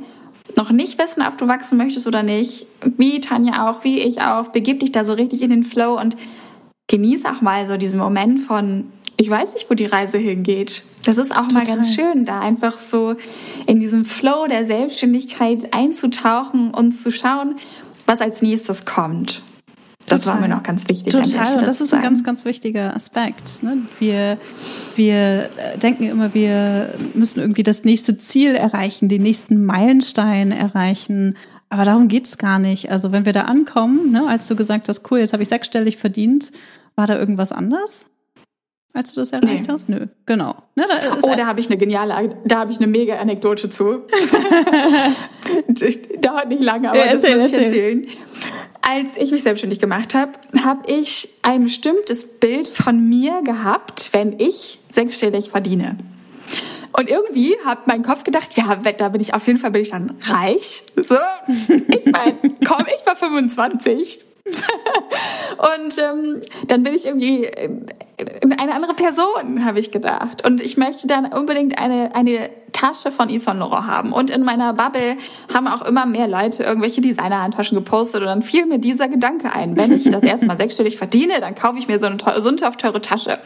noch nicht wissen, ob du wachsen möchtest oder nicht, wie Tanja auch, wie ich auch, begib dich da so richtig in den Flow und genieß auch mal so diesen Moment von, ich weiß nicht, wo die Reise hingeht. Das ist auch Total. mal ganz schön, da einfach so in diesen Flow der Selbstständigkeit einzutauchen und zu schauen, was als nächstes kommt. Das Total. war mir noch ganz wichtig. Total, und das ist ein ganz, ganz wichtiger Aspekt. Ne? Wir, wir äh, denken immer, wir müssen irgendwie das nächste Ziel erreichen, den nächsten Meilenstein erreichen. Aber darum geht's gar nicht. Also wenn wir da ankommen, ne, als du gesagt hast, cool, jetzt habe ich sechsstellig verdient, war da irgendwas anders? Als du das erreicht nee. hast? Nö, genau. Ne, da oh, da habe ich eine geniale, da habe ich eine mega Anekdote zu. Dauert nicht lange, aber ja, erzähl, das muss ich erzählen. Als ich mich selbstständig gemacht habe, habe ich ein bestimmtes Bild von mir gehabt, wenn ich sechsstellig verdiene. Und irgendwie hat mein Kopf gedacht, ja, da bin ich auf jeden Fall bin ich dann reich. So, ich meine, komm, ich war 25. und ähm, dann bin ich irgendwie äh, eine andere Person, habe ich gedacht. Und ich möchte dann unbedingt eine, eine Tasche von Yves Saint Laurent haben. Und in meiner Bubble haben auch immer mehr Leute irgendwelche Designerhandtaschen gepostet. Und dann fiel mir dieser Gedanke ein. Wenn ich das erste Mal sechsstellig verdiene, dann kaufe ich mir so eine teure, sündhaft teure Tasche.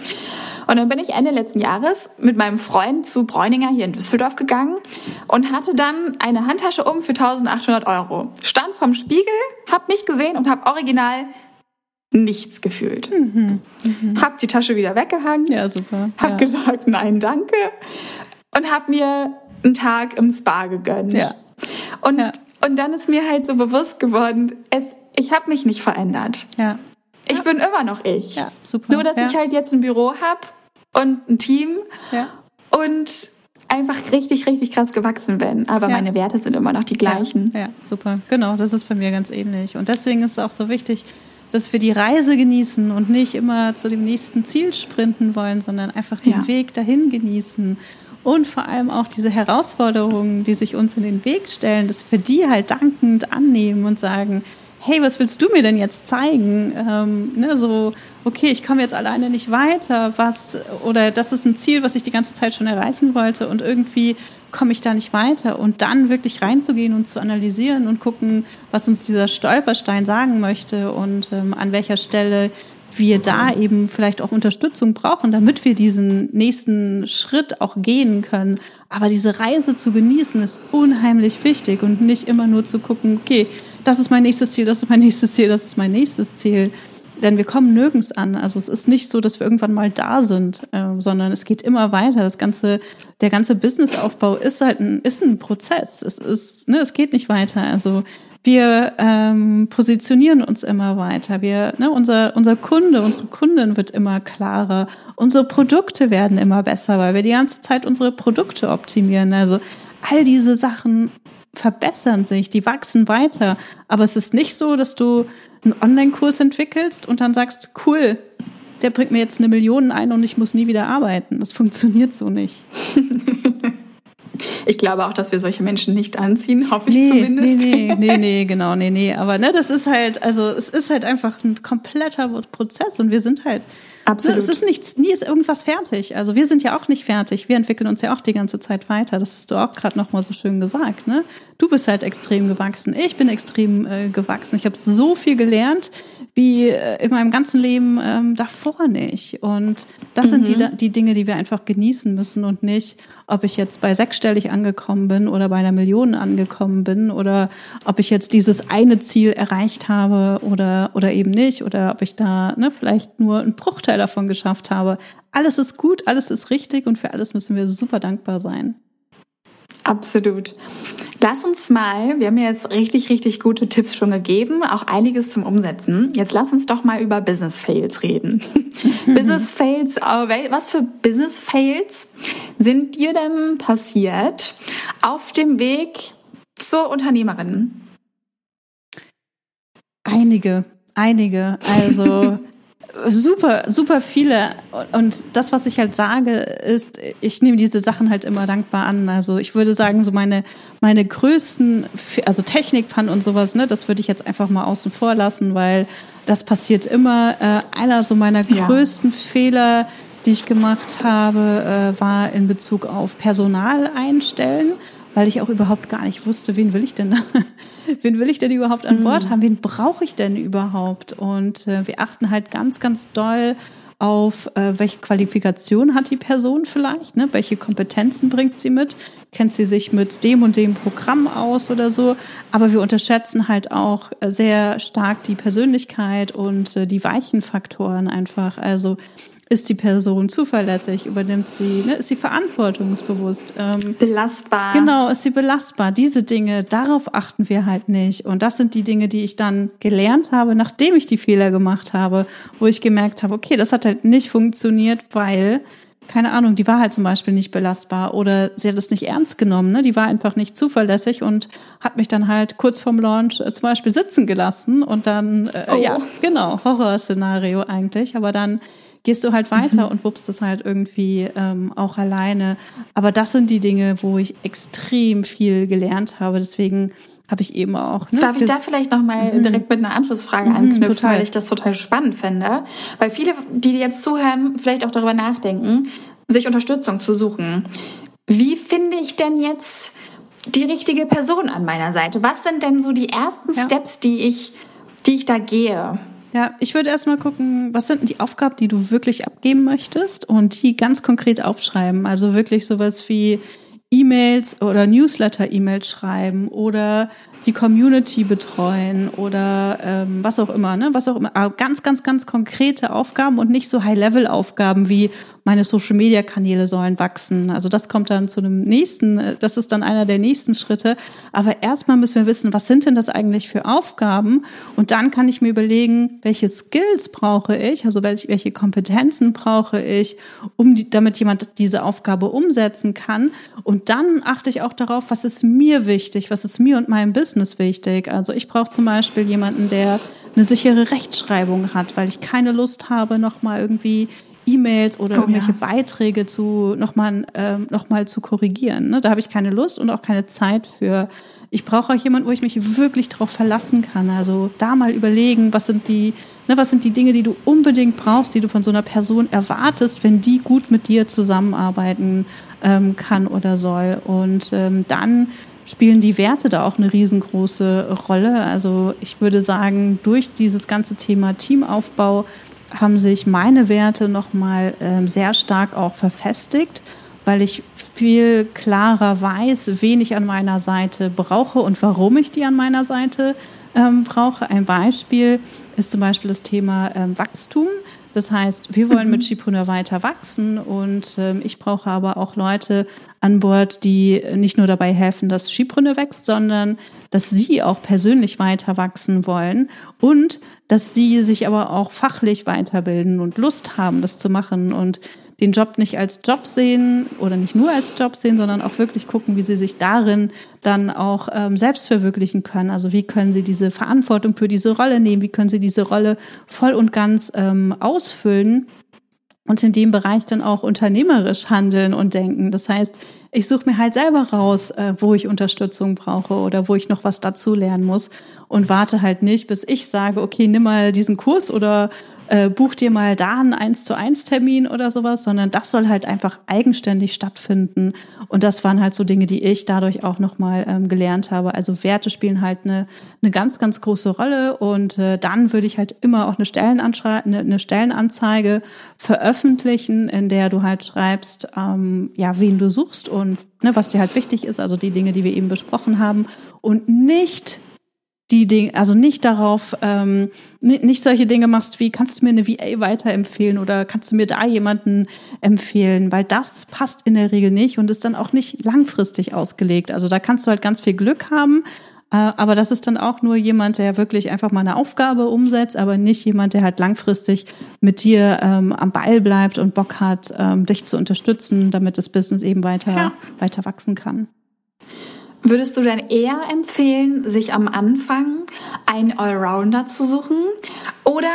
Und dann bin ich Ende letzten Jahres mit meinem Freund zu Bräuninger hier in Düsseldorf gegangen und hatte dann eine Handtasche um für 1800 Euro. Stand vom Spiegel, hab mich gesehen und hab original nichts gefühlt. Mhm. Mhm. Hab die Tasche wieder weggehangen. Ja, super. Hab ja. gesagt, nein, danke und habe mir einen Tag im Spa gegönnt. Ja. Und, ja. und dann ist mir halt so bewusst geworden, es, ich habe mich nicht verändert. Ja. Ich ja. bin immer noch ich. Ja, super. Nur, dass ja. ich halt jetzt ein Büro habe und ein Team ja. und einfach richtig, richtig krass gewachsen bin. Aber ja. meine Werte sind immer noch die gleichen. Ja, ja, super. Genau, das ist bei mir ganz ähnlich. Und deswegen ist es auch so wichtig, dass wir die Reise genießen und nicht immer zu dem nächsten Ziel sprinten wollen, sondern einfach den Weg dahin genießen und vor allem auch diese Herausforderungen, die sich uns in den Weg stellen, dass wir die halt dankend annehmen und sagen, hey, was willst du mir denn jetzt zeigen? Ähm, ne, so, okay, ich komme jetzt alleine nicht weiter, was, oder das ist ein Ziel, was ich die ganze Zeit schon erreichen wollte und irgendwie komme ich da nicht weiter und dann wirklich reinzugehen und zu analysieren und gucken, was uns dieser Stolperstein sagen möchte und ähm, an welcher Stelle wir da eben vielleicht auch Unterstützung brauchen, damit wir diesen nächsten Schritt auch gehen können. Aber diese Reise zu genießen ist unheimlich wichtig und nicht immer nur zu gucken, okay, das ist mein nächstes Ziel, das ist mein nächstes Ziel, das ist mein nächstes Ziel. Denn wir kommen nirgends an. Also es ist nicht so, dass wir irgendwann mal da sind, äh, sondern es geht immer weiter. Das ganze, der ganze Businessaufbau ist halt ein, ist ein Prozess. Es ist, ne, es geht nicht weiter. Also wir ähm, positionieren uns immer weiter. Wir, ne, unser, unser Kunde, unsere Kundin wird immer klarer. Unsere Produkte werden immer besser, weil wir die ganze Zeit unsere Produkte optimieren. Also all diese Sachen verbessern sich, die wachsen weiter. Aber es ist nicht so, dass du einen Online-Kurs entwickelst und dann sagst, cool, der bringt mir jetzt eine Million ein und ich muss nie wieder arbeiten. Das funktioniert so nicht. Ich glaube auch, dass wir solche Menschen nicht anziehen, hoffe ich nee, zumindest. Nee, nee, nee, nee, genau, nee, nee. Aber ne, das ist halt, also es ist halt einfach ein kompletter Prozess und wir sind halt Absolut. Es ist nichts, nie ist irgendwas fertig. Also wir sind ja auch nicht fertig. Wir entwickeln uns ja auch die ganze Zeit weiter. Das hast du auch gerade noch mal so schön gesagt. Ne? Du bist halt extrem gewachsen. Ich bin extrem äh, gewachsen. Ich habe so viel gelernt wie äh, in meinem ganzen Leben ähm, davor nicht. Und das mhm. sind die, mhm. die Dinge, die wir einfach genießen müssen und nicht, ob ich jetzt bei sechsstellig angekommen bin oder bei einer Million angekommen bin oder ob ich jetzt dieses eine Ziel erreicht habe oder, oder eben nicht oder ob ich da ne, vielleicht nur einen Bruchteil davon geschafft habe. Alles ist gut, alles ist richtig und für alles müssen wir super dankbar sein. Absolut. Lass uns mal, wir haben ja jetzt richtig, richtig gute Tipps schon gegeben, auch einiges zum Umsetzen. Jetzt lass uns doch mal über Business Fails reden. Business Fails, was für Business Fails sind dir denn passiert auf dem Weg zur Unternehmerin? Einige, einige. Also super, super viele. Und das, was ich halt sage, ist, ich nehme diese Sachen halt immer dankbar an. Also ich würde sagen, so meine, meine größten, also Technikpannen und sowas, ne, das würde ich jetzt einfach mal außen vor lassen, weil das passiert immer. Äh, einer so meiner ja. größten Fehler, die ich gemacht habe, äh, war in Bezug auf Personal einstellen weil ich auch überhaupt gar nicht wusste, wen will ich denn, wen will ich denn überhaupt an Bord mhm. haben, wen brauche ich denn überhaupt? Und äh, wir achten halt ganz, ganz doll auf, äh, welche Qualifikation hat die Person vielleicht, ne? welche Kompetenzen bringt sie mit, kennt sie sich mit dem und dem Programm aus oder so. Aber wir unterschätzen halt auch sehr stark die Persönlichkeit und äh, die weichen Faktoren einfach. Also ist die Person zuverlässig? Übernimmt sie, ne, ist sie verantwortungsbewusst? Ähm, belastbar. Genau, ist sie belastbar? Diese Dinge, darauf achten wir halt nicht. Und das sind die Dinge, die ich dann gelernt habe, nachdem ich die Fehler gemacht habe, wo ich gemerkt habe, okay, das hat halt nicht funktioniert, weil keine Ahnung, die war halt zum Beispiel nicht belastbar oder sie hat es nicht ernst genommen, ne? die war einfach nicht zuverlässig und hat mich dann halt kurz vorm Launch äh, zum Beispiel sitzen gelassen und dann, äh, oh. ja, genau, Horrorszenario eigentlich, aber dann gehst du halt weiter mhm. und wuppst es halt irgendwie ähm, auch alleine. Aber das sind die Dinge, wo ich extrem viel gelernt habe. Deswegen habe ich eben auch. Ne, Darf ich da vielleicht noch mal mhm. direkt mit einer Anschlussfrage mhm, anknüpfen, total. weil ich das total spannend finde, weil viele, die jetzt zuhören, vielleicht auch darüber nachdenken, sich Unterstützung zu suchen. Wie finde ich denn jetzt die richtige Person an meiner Seite? Was sind denn so die ersten ja. Steps, die ich, die ich da gehe? Ja, ich würde erstmal gucken, was sind die Aufgaben, die du wirklich abgeben möchtest und die ganz konkret aufschreiben. Also wirklich sowas wie E-Mails oder Newsletter-E-Mails schreiben oder die Community betreuen oder ähm, was auch immer, ne? Was auch immer. Aber ganz, ganz, ganz konkrete Aufgaben und nicht so High-Level-Aufgaben wie meine Social-Media-Kanäle sollen wachsen. Also das kommt dann zu einem nächsten, das ist dann einer der nächsten Schritte. Aber erstmal müssen wir wissen, was sind denn das eigentlich für Aufgaben? Und dann kann ich mir überlegen, welche Skills brauche ich, also welche, Kompetenzen brauche ich, um die, damit jemand diese Aufgabe umsetzen kann. Und dann achte ich auch darauf, was ist mir wichtig, was ist mir und meinem Business wichtig. Also ich brauche zum Beispiel jemanden, der eine sichere Rechtschreibung hat, weil ich keine Lust habe, nochmal irgendwie E-Mails oder oh, irgendwelche ja. Beiträge zu nochmal ähm, noch zu korrigieren. Ne? Da habe ich keine Lust und auch keine Zeit für. Ich brauche auch jemanden, wo ich mich wirklich darauf verlassen kann. Also da mal überlegen, was sind die, ne, was sind die Dinge, die du unbedingt brauchst, die du von so einer Person erwartest, wenn die gut mit dir zusammenarbeiten ähm, kann oder soll. Und ähm, dann spielen die Werte da auch eine riesengroße Rolle. Also ich würde sagen, durch dieses ganze Thema Teamaufbau haben sich meine Werte nochmal ähm, sehr stark auch verfestigt, weil ich viel klarer weiß, wen ich an meiner Seite brauche und warum ich die an meiner Seite ähm, brauche. Ein Beispiel ist zum Beispiel das Thema ähm, Wachstum. Das heißt, wir wollen mit Schipreneur mhm. weiter wachsen und ähm, ich brauche aber auch Leute an Bord, die nicht nur dabei helfen, dass Schipreneur wächst, sondern dass sie auch persönlich weiter wachsen wollen und dass sie sich aber auch fachlich weiterbilden und Lust haben, das zu machen und den Job nicht als Job sehen oder nicht nur als Job sehen, sondern auch wirklich gucken, wie sie sich darin dann auch ähm, selbst verwirklichen können. Also wie können sie diese Verantwortung für diese Rolle nehmen, wie können sie diese Rolle voll und ganz ähm, ausfüllen und in dem Bereich dann auch unternehmerisch handeln und denken. Das heißt, ich suche mir halt selber raus, äh, wo ich Unterstützung brauche oder wo ich noch was dazu lernen muss und warte halt nicht, bis ich sage, okay, nimm mal diesen Kurs oder äh, buch dir mal da einen 1 zu 1 Termin oder sowas, sondern das soll halt einfach eigenständig stattfinden. Und das waren halt so Dinge, die ich dadurch auch nochmal ähm, gelernt habe. Also Werte spielen halt eine, eine ganz, ganz große Rolle. Und äh, dann würde ich halt immer auch eine, Stellenanschrei eine, eine Stellenanzeige veröffentlichen, in der du halt schreibst, ähm, ja, wen du suchst und ne, was dir halt wichtig ist, also die Dinge, die wir eben besprochen haben. Und nicht die Dinge, also nicht darauf, ähm, nicht solche Dinge machst wie, kannst du mir eine VA weiterempfehlen oder kannst du mir da jemanden empfehlen, weil das passt in der Regel nicht und ist dann auch nicht langfristig ausgelegt. Also da kannst du halt ganz viel Glück haben, äh, aber das ist dann auch nur jemand, der wirklich einfach mal eine Aufgabe umsetzt, aber nicht jemand, der halt langfristig mit dir ähm, am Ball bleibt und Bock hat, ähm, dich zu unterstützen, damit das Business eben weiter, ja. weiter wachsen kann. Würdest du denn eher empfehlen, sich am Anfang einen Allrounder zu suchen oder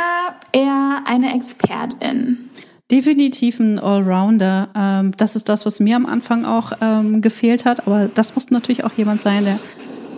eher eine Expertin? Definitiv ein Allrounder. Ähm, das ist das, was mir am Anfang auch ähm, gefehlt hat. Aber das muss natürlich auch jemand sein, der,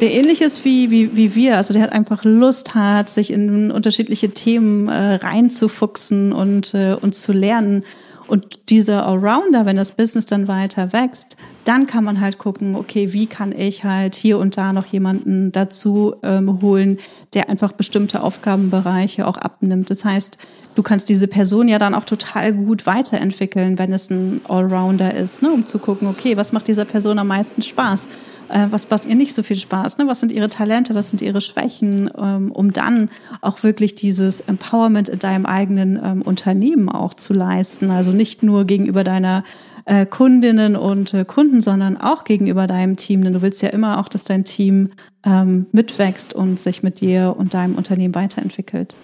der ähnlich ist wie, wie, wie wir. Also der hat einfach Lust hat, sich in unterschiedliche Themen äh, reinzufuchsen und, äh, und zu lernen. Und dieser Allrounder, wenn das Business dann weiter wächst, dann kann man halt gucken, okay, wie kann ich halt hier und da noch jemanden dazu ähm, holen, der einfach bestimmte Aufgabenbereiche auch abnimmt. Das heißt, du kannst diese Person ja dann auch total gut weiterentwickeln, wenn es ein Allrounder ist, ne, um zu gucken, okay, was macht dieser Person am meisten Spaß? Äh, was macht ihr nicht so viel Spaß? Ne? Was sind ihre Talente? Was sind ihre Schwächen? Ähm, um dann auch wirklich dieses Empowerment in deinem eigenen ähm, Unternehmen auch zu leisten. Also nicht nur gegenüber deiner äh, Kundinnen und äh, Kunden, sondern auch gegenüber deinem Team. Denn du willst ja immer auch, dass dein Team ähm, mitwächst und sich mit dir und deinem Unternehmen weiterentwickelt.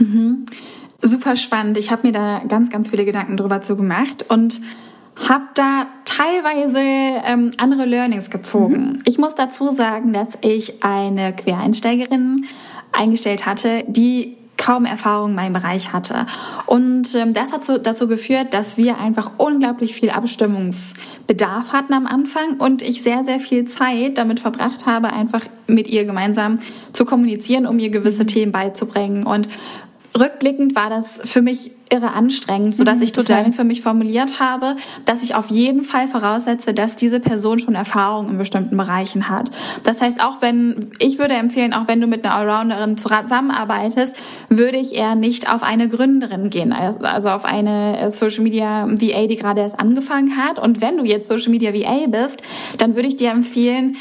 Mhm. Super spannend. Ich habe mir da ganz, ganz viele Gedanken drüber zu gemacht und habe da teilweise ähm, andere Learnings gezogen. Mhm. Ich muss dazu sagen, dass ich eine Quereinsteigerin eingestellt hatte, die kaum Erfahrung in meinem Bereich hatte. Und ähm, das hat so, dazu geführt, dass wir einfach unglaublich viel Abstimmungsbedarf hatten am Anfang und ich sehr, sehr viel Zeit damit verbracht habe, einfach mit ihr gemeinsam zu kommunizieren, um ihr gewisse mhm. Themen beizubringen. Und rückblickend war das für mich irre anstrengend, so dass mhm, ich total für mich formuliert habe, dass ich auf jeden Fall voraussetze, dass diese Person schon Erfahrung in bestimmten Bereichen hat. Das heißt, auch wenn, ich würde empfehlen, auch wenn du mit einer Allrounderin zusammenarbeitest, würde ich eher nicht auf eine Gründerin gehen, also auf eine äh, Social Media VA, die gerade erst angefangen hat. Und wenn du jetzt Social Media VA bist, dann würde ich dir empfehlen,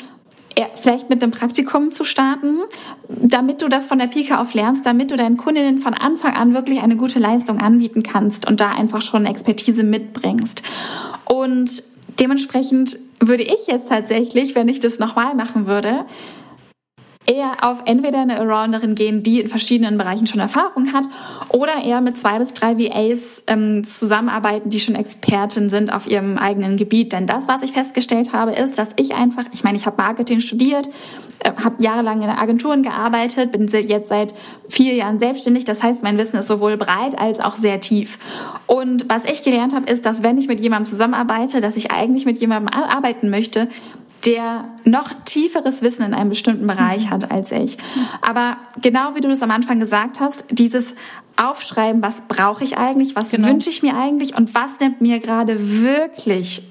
vielleicht mit einem Praktikum zu starten, damit du das von der Pike auf lernst, damit du deinen Kundinnen von Anfang an wirklich eine gute Leistung anbieten kannst und da einfach schon Expertise mitbringst. Und dementsprechend würde ich jetzt tatsächlich, wenn ich das nochmal machen würde, eher auf entweder eine Arounderin gehen, die in verschiedenen Bereichen schon Erfahrung hat, oder eher mit zwei bis drei VAs ähm, zusammenarbeiten, die schon Experten sind auf ihrem eigenen Gebiet. Denn das, was ich festgestellt habe, ist, dass ich einfach, ich meine, ich habe Marketing studiert, äh, habe jahrelang in Agenturen gearbeitet, bin jetzt seit vier Jahren selbstständig. Das heißt, mein Wissen ist sowohl breit als auch sehr tief. Und was ich gelernt habe, ist, dass wenn ich mit jemandem zusammenarbeite, dass ich eigentlich mit jemandem arbeiten möchte, der noch tieferes Wissen in einem bestimmten Bereich mhm. hat als ich. Aber genau wie du es am Anfang gesagt hast, dieses Aufschreiben, was brauche ich eigentlich, was genau. wünsche ich mir eigentlich und was nimmt mir gerade wirklich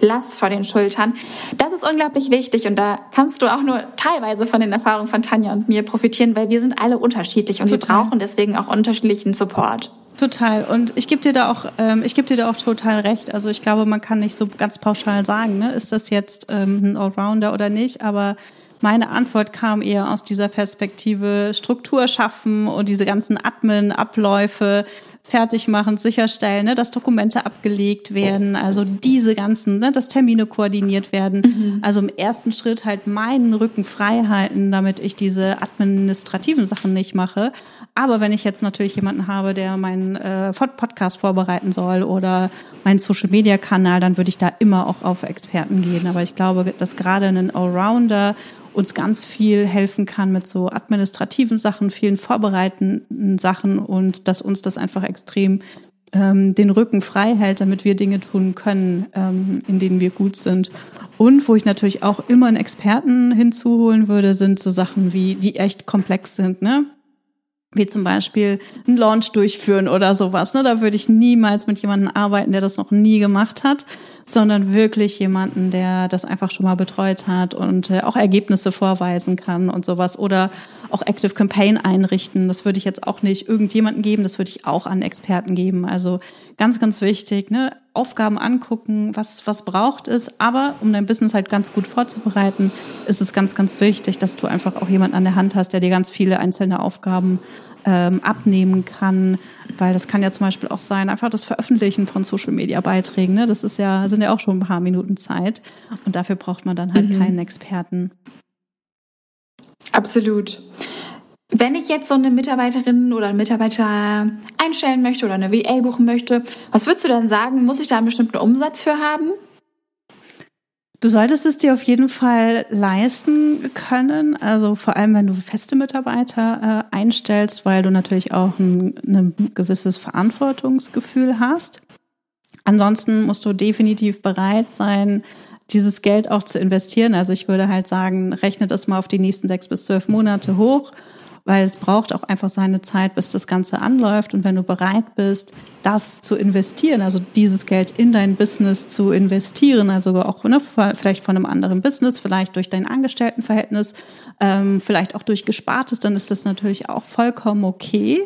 Last vor den Schultern. Das ist unglaublich wichtig und da kannst du auch nur teilweise von den Erfahrungen von Tanja und mir profitieren, weil wir sind alle unterschiedlich und Total. wir brauchen deswegen auch unterschiedlichen Support. Total. Und ich gebe dir da auch, ähm, ich gebe dir da auch total recht. Also ich glaube, man kann nicht so ganz pauschal sagen, ne, ist das jetzt ähm, ein Allrounder oder nicht. Aber meine Antwort kam eher aus dieser Perspektive Struktur schaffen und diese ganzen Admin-Abläufe fertig machen, sicherstellen, ne, dass Dokumente abgelegt werden, also diese ganzen, ne, dass Termine koordiniert werden. Mhm. Also im ersten Schritt halt meinen Rücken frei halten, damit ich diese administrativen Sachen nicht mache. Aber wenn ich jetzt natürlich jemanden habe, der meinen äh, Podcast vorbereiten soll oder meinen Social Media Kanal, dann würde ich da immer auch auf Experten gehen. Aber ich glaube, dass gerade ein Allrounder uns ganz viel helfen kann mit so administrativen Sachen, vielen vorbereitenden Sachen und dass uns das einfach extrem ähm, den Rücken frei hält, damit wir Dinge tun können, ähm, in denen wir gut sind. Und wo ich natürlich auch immer einen Experten hinzuholen würde, sind so Sachen wie, die echt komplex sind, ne? Wie zum Beispiel einen Launch durchführen oder sowas. Ne? Da würde ich niemals mit jemandem arbeiten, der das noch nie gemacht hat, sondern wirklich jemanden, der das einfach schon mal betreut hat und äh, auch Ergebnisse vorweisen kann und sowas. Oder auch Active Campaign einrichten. Das würde ich jetzt auch nicht irgendjemanden geben, das würde ich auch an Experten geben. Also ganz, ganz wichtig, ne? Aufgaben angucken, was, was braucht es. Aber um dein Business halt ganz gut vorzubereiten, ist es ganz, ganz wichtig, dass du einfach auch jemanden an der Hand hast, der dir ganz viele einzelne Aufgaben ähm, abnehmen kann, weil das kann ja zum Beispiel auch sein, einfach das Veröffentlichen von Social Media Beiträgen. Ne? Das ist ja, sind ja auch schon ein paar Minuten Zeit und dafür braucht man dann halt mhm. keinen Experten. Absolut. Wenn ich jetzt so eine Mitarbeiterin oder einen Mitarbeiter einstellen möchte oder eine VA buchen möchte, was würdest du dann sagen? Muss ich da einen bestimmten Umsatz für haben? Du solltest es dir auf jeden Fall leisten können, also vor allem wenn du feste Mitarbeiter äh, einstellst, weil du natürlich auch ein, ein gewisses Verantwortungsgefühl hast. Ansonsten musst du definitiv bereit sein, dieses Geld auch zu investieren. Also ich würde halt sagen, rechne das mal auf die nächsten sechs bis zwölf Monate hoch weil es braucht auch einfach seine Zeit, bis das Ganze anläuft. Und wenn du bereit bist, das zu investieren, also dieses Geld in dein Business zu investieren, also auch ne, vielleicht von einem anderen Business, vielleicht durch dein Angestelltenverhältnis, ähm, vielleicht auch durch Gespartes, dann ist das natürlich auch vollkommen okay.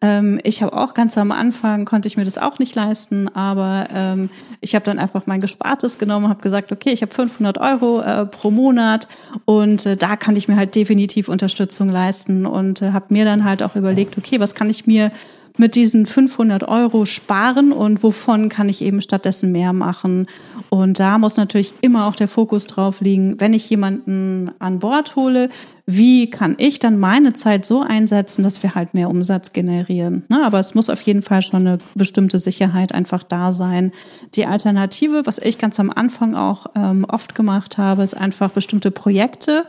Ähm, ich habe auch ganz am Anfang, konnte ich mir das auch nicht leisten, aber ähm, ich habe dann einfach mein Gespartes genommen, habe gesagt, okay, ich habe 500 Euro äh, pro Monat und äh, da kann ich mir halt definitiv Unterstützung leisten und und äh, habe mir dann halt auch überlegt, okay, was kann ich mir mit diesen 500 Euro sparen und wovon kann ich eben stattdessen mehr machen. Und da muss natürlich immer auch der Fokus drauf liegen, wenn ich jemanden an Bord hole, wie kann ich dann meine Zeit so einsetzen, dass wir halt mehr Umsatz generieren. Ne? Aber es muss auf jeden Fall schon eine bestimmte Sicherheit einfach da sein. Die Alternative, was ich ganz am Anfang auch ähm, oft gemacht habe, ist einfach bestimmte Projekte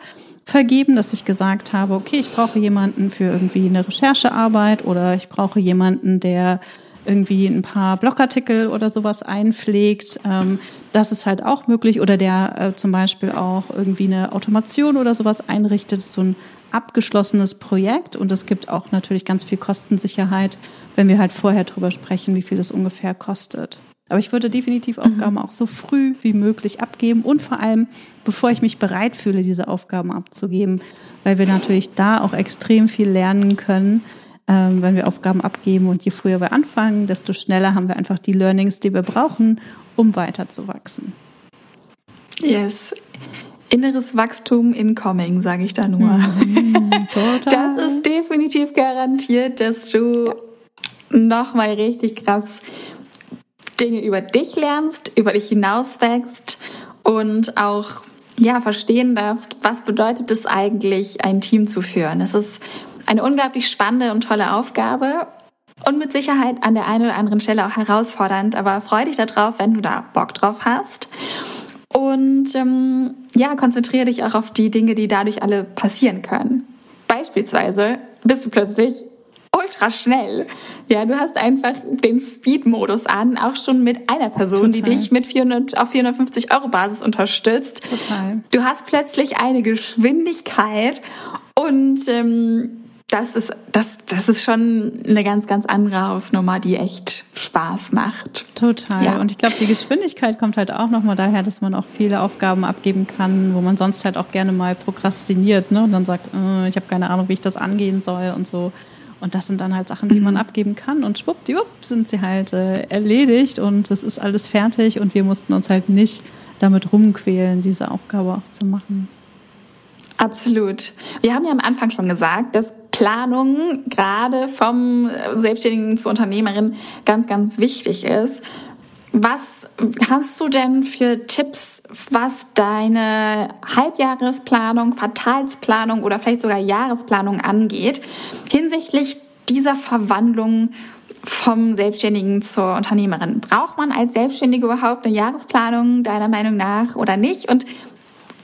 vergeben, dass ich gesagt habe, okay, ich brauche jemanden für irgendwie eine Recherchearbeit oder ich brauche jemanden, der irgendwie ein paar Blogartikel oder sowas einpflegt. Ähm, das ist halt auch möglich. Oder der äh, zum Beispiel auch irgendwie eine Automation oder sowas einrichtet. So ein abgeschlossenes Projekt und es gibt auch natürlich ganz viel Kostensicherheit, wenn wir halt vorher drüber sprechen, wie viel das ungefähr kostet. Aber ich würde definitiv mhm. Aufgaben auch so früh wie möglich abgeben und vor allem, bevor ich mich bereit fühle, diese Aufgaben abzugeben, weil wir natürlich da auch extrem viel lernen können, ähm, wenn wir Aufgaben abgeben. Und je früher wir anfangen, desto schneller haben wir einfach die Learnings, die wir brauchen, um weiterzuwachsen. Yes. Inneres Wachstum incoming, sage ich da nur. Mhm, das ist definitiv garantiert, dass du nochmal richtig krass Dinge über dich lernst, über dich hinauswächst und auch ja, verstehen darfst, was bedeutet es eigentlich, ein Team zu führen. Es ist eine unglaublich spannende und tolle Aufgabe und mit Sicherheit an der einen oder anderen Stelle auch herausfordernd, aber freu dich darauf, wenn du da Bock drauf hast. Und ähm, ja, konzentriere dich auch auf die Dinge, die dadurch alle passieren können. Beispielsweise bist du plötzlich ultra schnell. Ja, du hast einfach den Speed-Modus an, auch schon mit einer Person, Total. die dich mit 400 auf 450 Euro Basis unterstützt. Total. Du hast plötzlich eine Geschwindigkeit und ähm, das ist das das ist schon eine ganz ganz andere Hausnummer, die echt Spaß macht. Total. Ja. Und ich glaube, die Geschwindigkeit kommt halt auch nochmal daher, dass man auch viele Aufgaben abgeben kann, wo man sonst halt auch gerne mal prokrastiniert, ne? Und dann sagt, äh, ich habe keine Ahnung, wie ich das angehen soll und so. Und das sind dann halt Sachen, die man mhm. abgeben kann und schwuppdiwupp sind sie halt äh, erledigt und es ist alles fertig und wir mussten uns halt nicht damit rumquälen, diese Aufgabe auch zu machen. Absolut. Wir haben ja am Anfang schon gesagt, dass Planung gerade vom Selbstständigen zur Unternehmerin ganz, ganz wichtig ist. Was hast du denn für Tipps, was deine Halbjahresplanung, Quartalsplanung oder vielleicht sogar Jahresplanung angeht, hinsichtlich dieser Verwandlung vom Selbstständigen zur Unternehmerin? Braucht man als Selbstständige überhaupt eine Jahresplanung deiner Meinung nach oder nicht? Und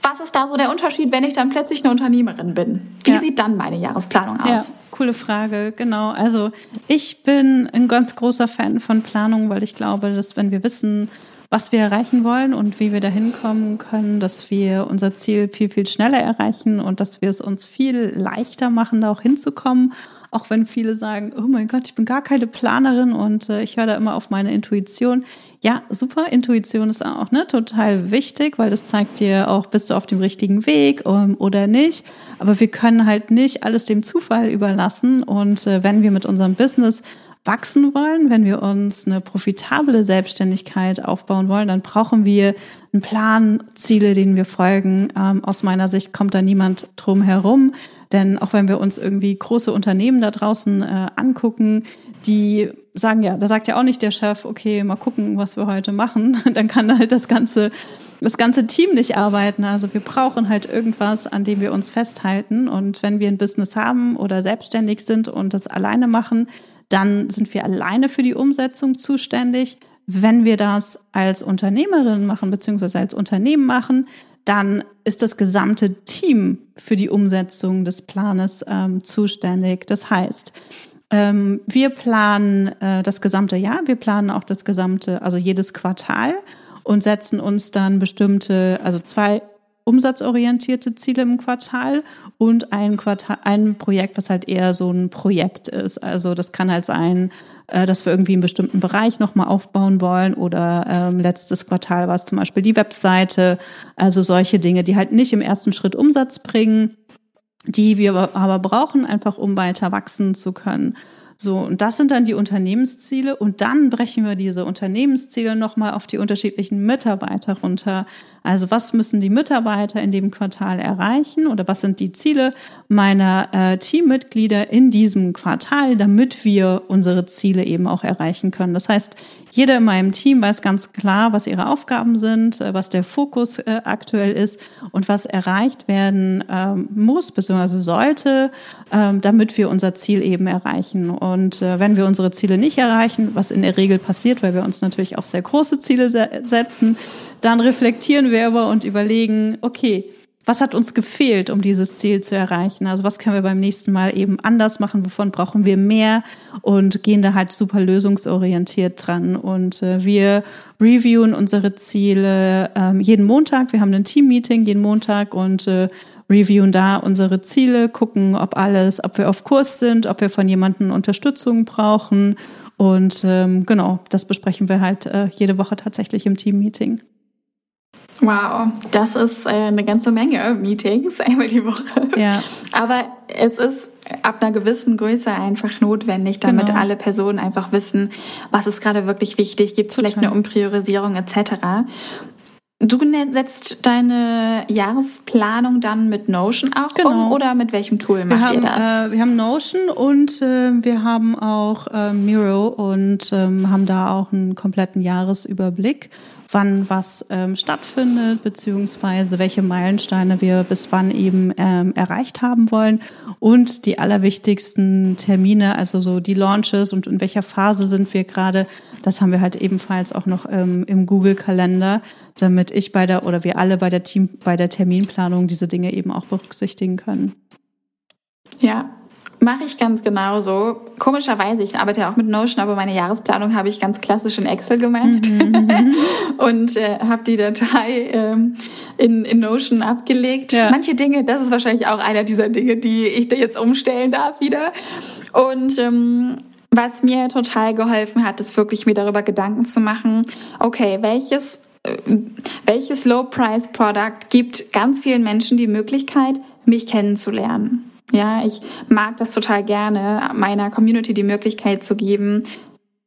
was ist da so der Unterschied, wenn ich dann plötzlich eine Unternehmerin bin? Wie ja. sieht dann meine Jahresplanung aus? Ja, coole Frage, genau. Also ich bin ein ganz großer Fan von Planung, weil ich glaube, dass wenn wir wissen, was wir erreichen wollen und wie wir da hinkommen können, dass wir unser Ziel viel, viel schneller erreichen und dass wir es uns viel leichter machen, da auch hinzukommen. Auch wenn viele sagen, oh mein Gott, ich bin gar keine Planerin und äh, ich höre da immer auf meine Intuition. Ja, super, Intuition ist auch ne, total wichtig, weil das zeigt dir auch, bist du auf dem richtigen Weg ähm, oder nicht. Aber wir können halt nicht alles dem Zufall überlassen. Und äh, wenn wir mit unserem Business wachsen wollen, wenn wir uns eine profitable Selbstständigkeit aufbauen wollen, dann brauchen wir einen Plan, Ziele, denen wir folgen. Ähm, aus meiner Sicht kommt da niemand drum herum. Denn auch wenn wir uns irgendwie große Unternehmen da draußen äh, angucken, die sagen ja, da sagt ja auch nicht der Chef, okay, mal gucken, was wir heute machen. Dann kann halt das ganze, das ganze Team nicht arbeiten. Also wir brauchen halt irgendwas, an dem wir uns festhalten. Und wenn wir ein Business haben oder selbstständig sind und das alleine machen, dann sind wir alleine für die Umsetzung zuständig. Wenn wir das als Unternehmerin machen, beziehungsweise als Unternehmen machen, dann ist das gesamte Team für die Umsetzung des Planes ähm, zuständig. Das heißt, ähm, wir planen äh, das gesamte Jahr, wir planen auch das gesamte, also jedes Quartal und setzen uns dann bestimmte, also zwei umsatzorientierte Ziele im Quartal und ein Quartal, ein Projekt, was halt eher so ein Projekt ist. Also das kann halt sein, äh, dass wir irgendwie einen bestimmten Bereich nochmal aufbauen wollen oder ähm, letztes Quartal war es zum Beispiel die Webseite. Also solche Dinge, die halt nicht im ersten Schritt Umsatz bringen, die wir aber brauchen, einfach um weiter wachsen zu können. So, und das sind dann die Unternehmensziele und dann brechen wir diese Unternehmensziele nochmal auf die unterschiedlichen Mitarbeiter runter. Also was müssen die Mitarbeiter in dem Quartal erreichen oder was sind die Ziele meiner äh, Teammitglieder in diesem Quartal, damit wir unsere Ziele eben auch erreichen können. Das heißt, jeder in meinem Team weiß ganz klar, was ihre Aufgaben sind, äh, was der Fokus äh, aktuell ist und was erreicht werden ähm, muss bzw. sollte, ähm, damit wir unser Ziel eben erreichen. Und äh, wenn wir unsere Ziele nicht erreichen, was in der Regel passiert, weil wir uns natürlich auch sehr große Ziele setzen, dann reflektieren wir aber und überlegen, okay, was hat uns gefehlt, um dieses Ziel zu erreichen? Also was können wir beim nächsten Mal eben anders machen? Wovon brauchen wir mehr? Und gehen da halt super lösungsorientiert dran. Und äh, wir reviewen unsere Ziele ähm, jeden Montag. Wir haben ein Team-Meeting jeden Montag und äh, reviewen da unsere Ziele, gucken, ob alles, ob wir auf Kurs sind, ob wir von jemandem Unterstützung brauchen. Und ähm, genau, das besprechen wir halt äh, jede Woche tatsächlich im Team-Meeting. Wow, das ist äh, eine ganze Menge Meetings einmal die Woche. Ja. Aber es ist ab einer gewissen Größe einfach notwendig, damit genau. alle Personen einfach wissen, was ist gerade wirklich wichtig, gibt es vielleicht eine Umpriorisierung etc. Du setzt deine Jahresplanung dann mit Notion auch genau. um oder mit welchem Tool macht haben, ihr das? Äh, wir haben Notion und äh, wir haben auch äh, Miro und ähm, haben da auch einen kompletten Jahresüberblick wann was ähm, stattfindet, beziehungsweise welche Meilensteine wir bis wann eben ähm, erreicht haben wollen und die allerwichtigsten Termine, also so die Launches und in welcher Phase sind wir gerade. Das haben wir halt ebenfalls auch noch ähm, im Google-Kalender, damit ich bei der oder wir alle bei der Team bei der Terminplanung diese Dinge eben auch berücksichtigen können. Ja, Mache ich ganz genauso. Komischerweise, ich arbeite ja auch mit Notion, aber meine Jahresplanung habe ich ganz klassisch in Excel gemacht mhm. und äh, habe die Datei ähm, in, in Notion abgelegt. Ja. Manche Dinge, das ist wahrscheinlich auch einer dieser Dinge, die ich da jetzt umstellen darf wieder. Und ähm, was mir total geholfen hat, ist wirklich mir darüber Gedanken zu machen, okay, welches äh, welches Low-Price-Product gibt ganz vielen Menschen die Möglichkeit, mich kennenzulernen. Ja, ich mag das total gerne, meiner Community die Möglichkeit zu geben,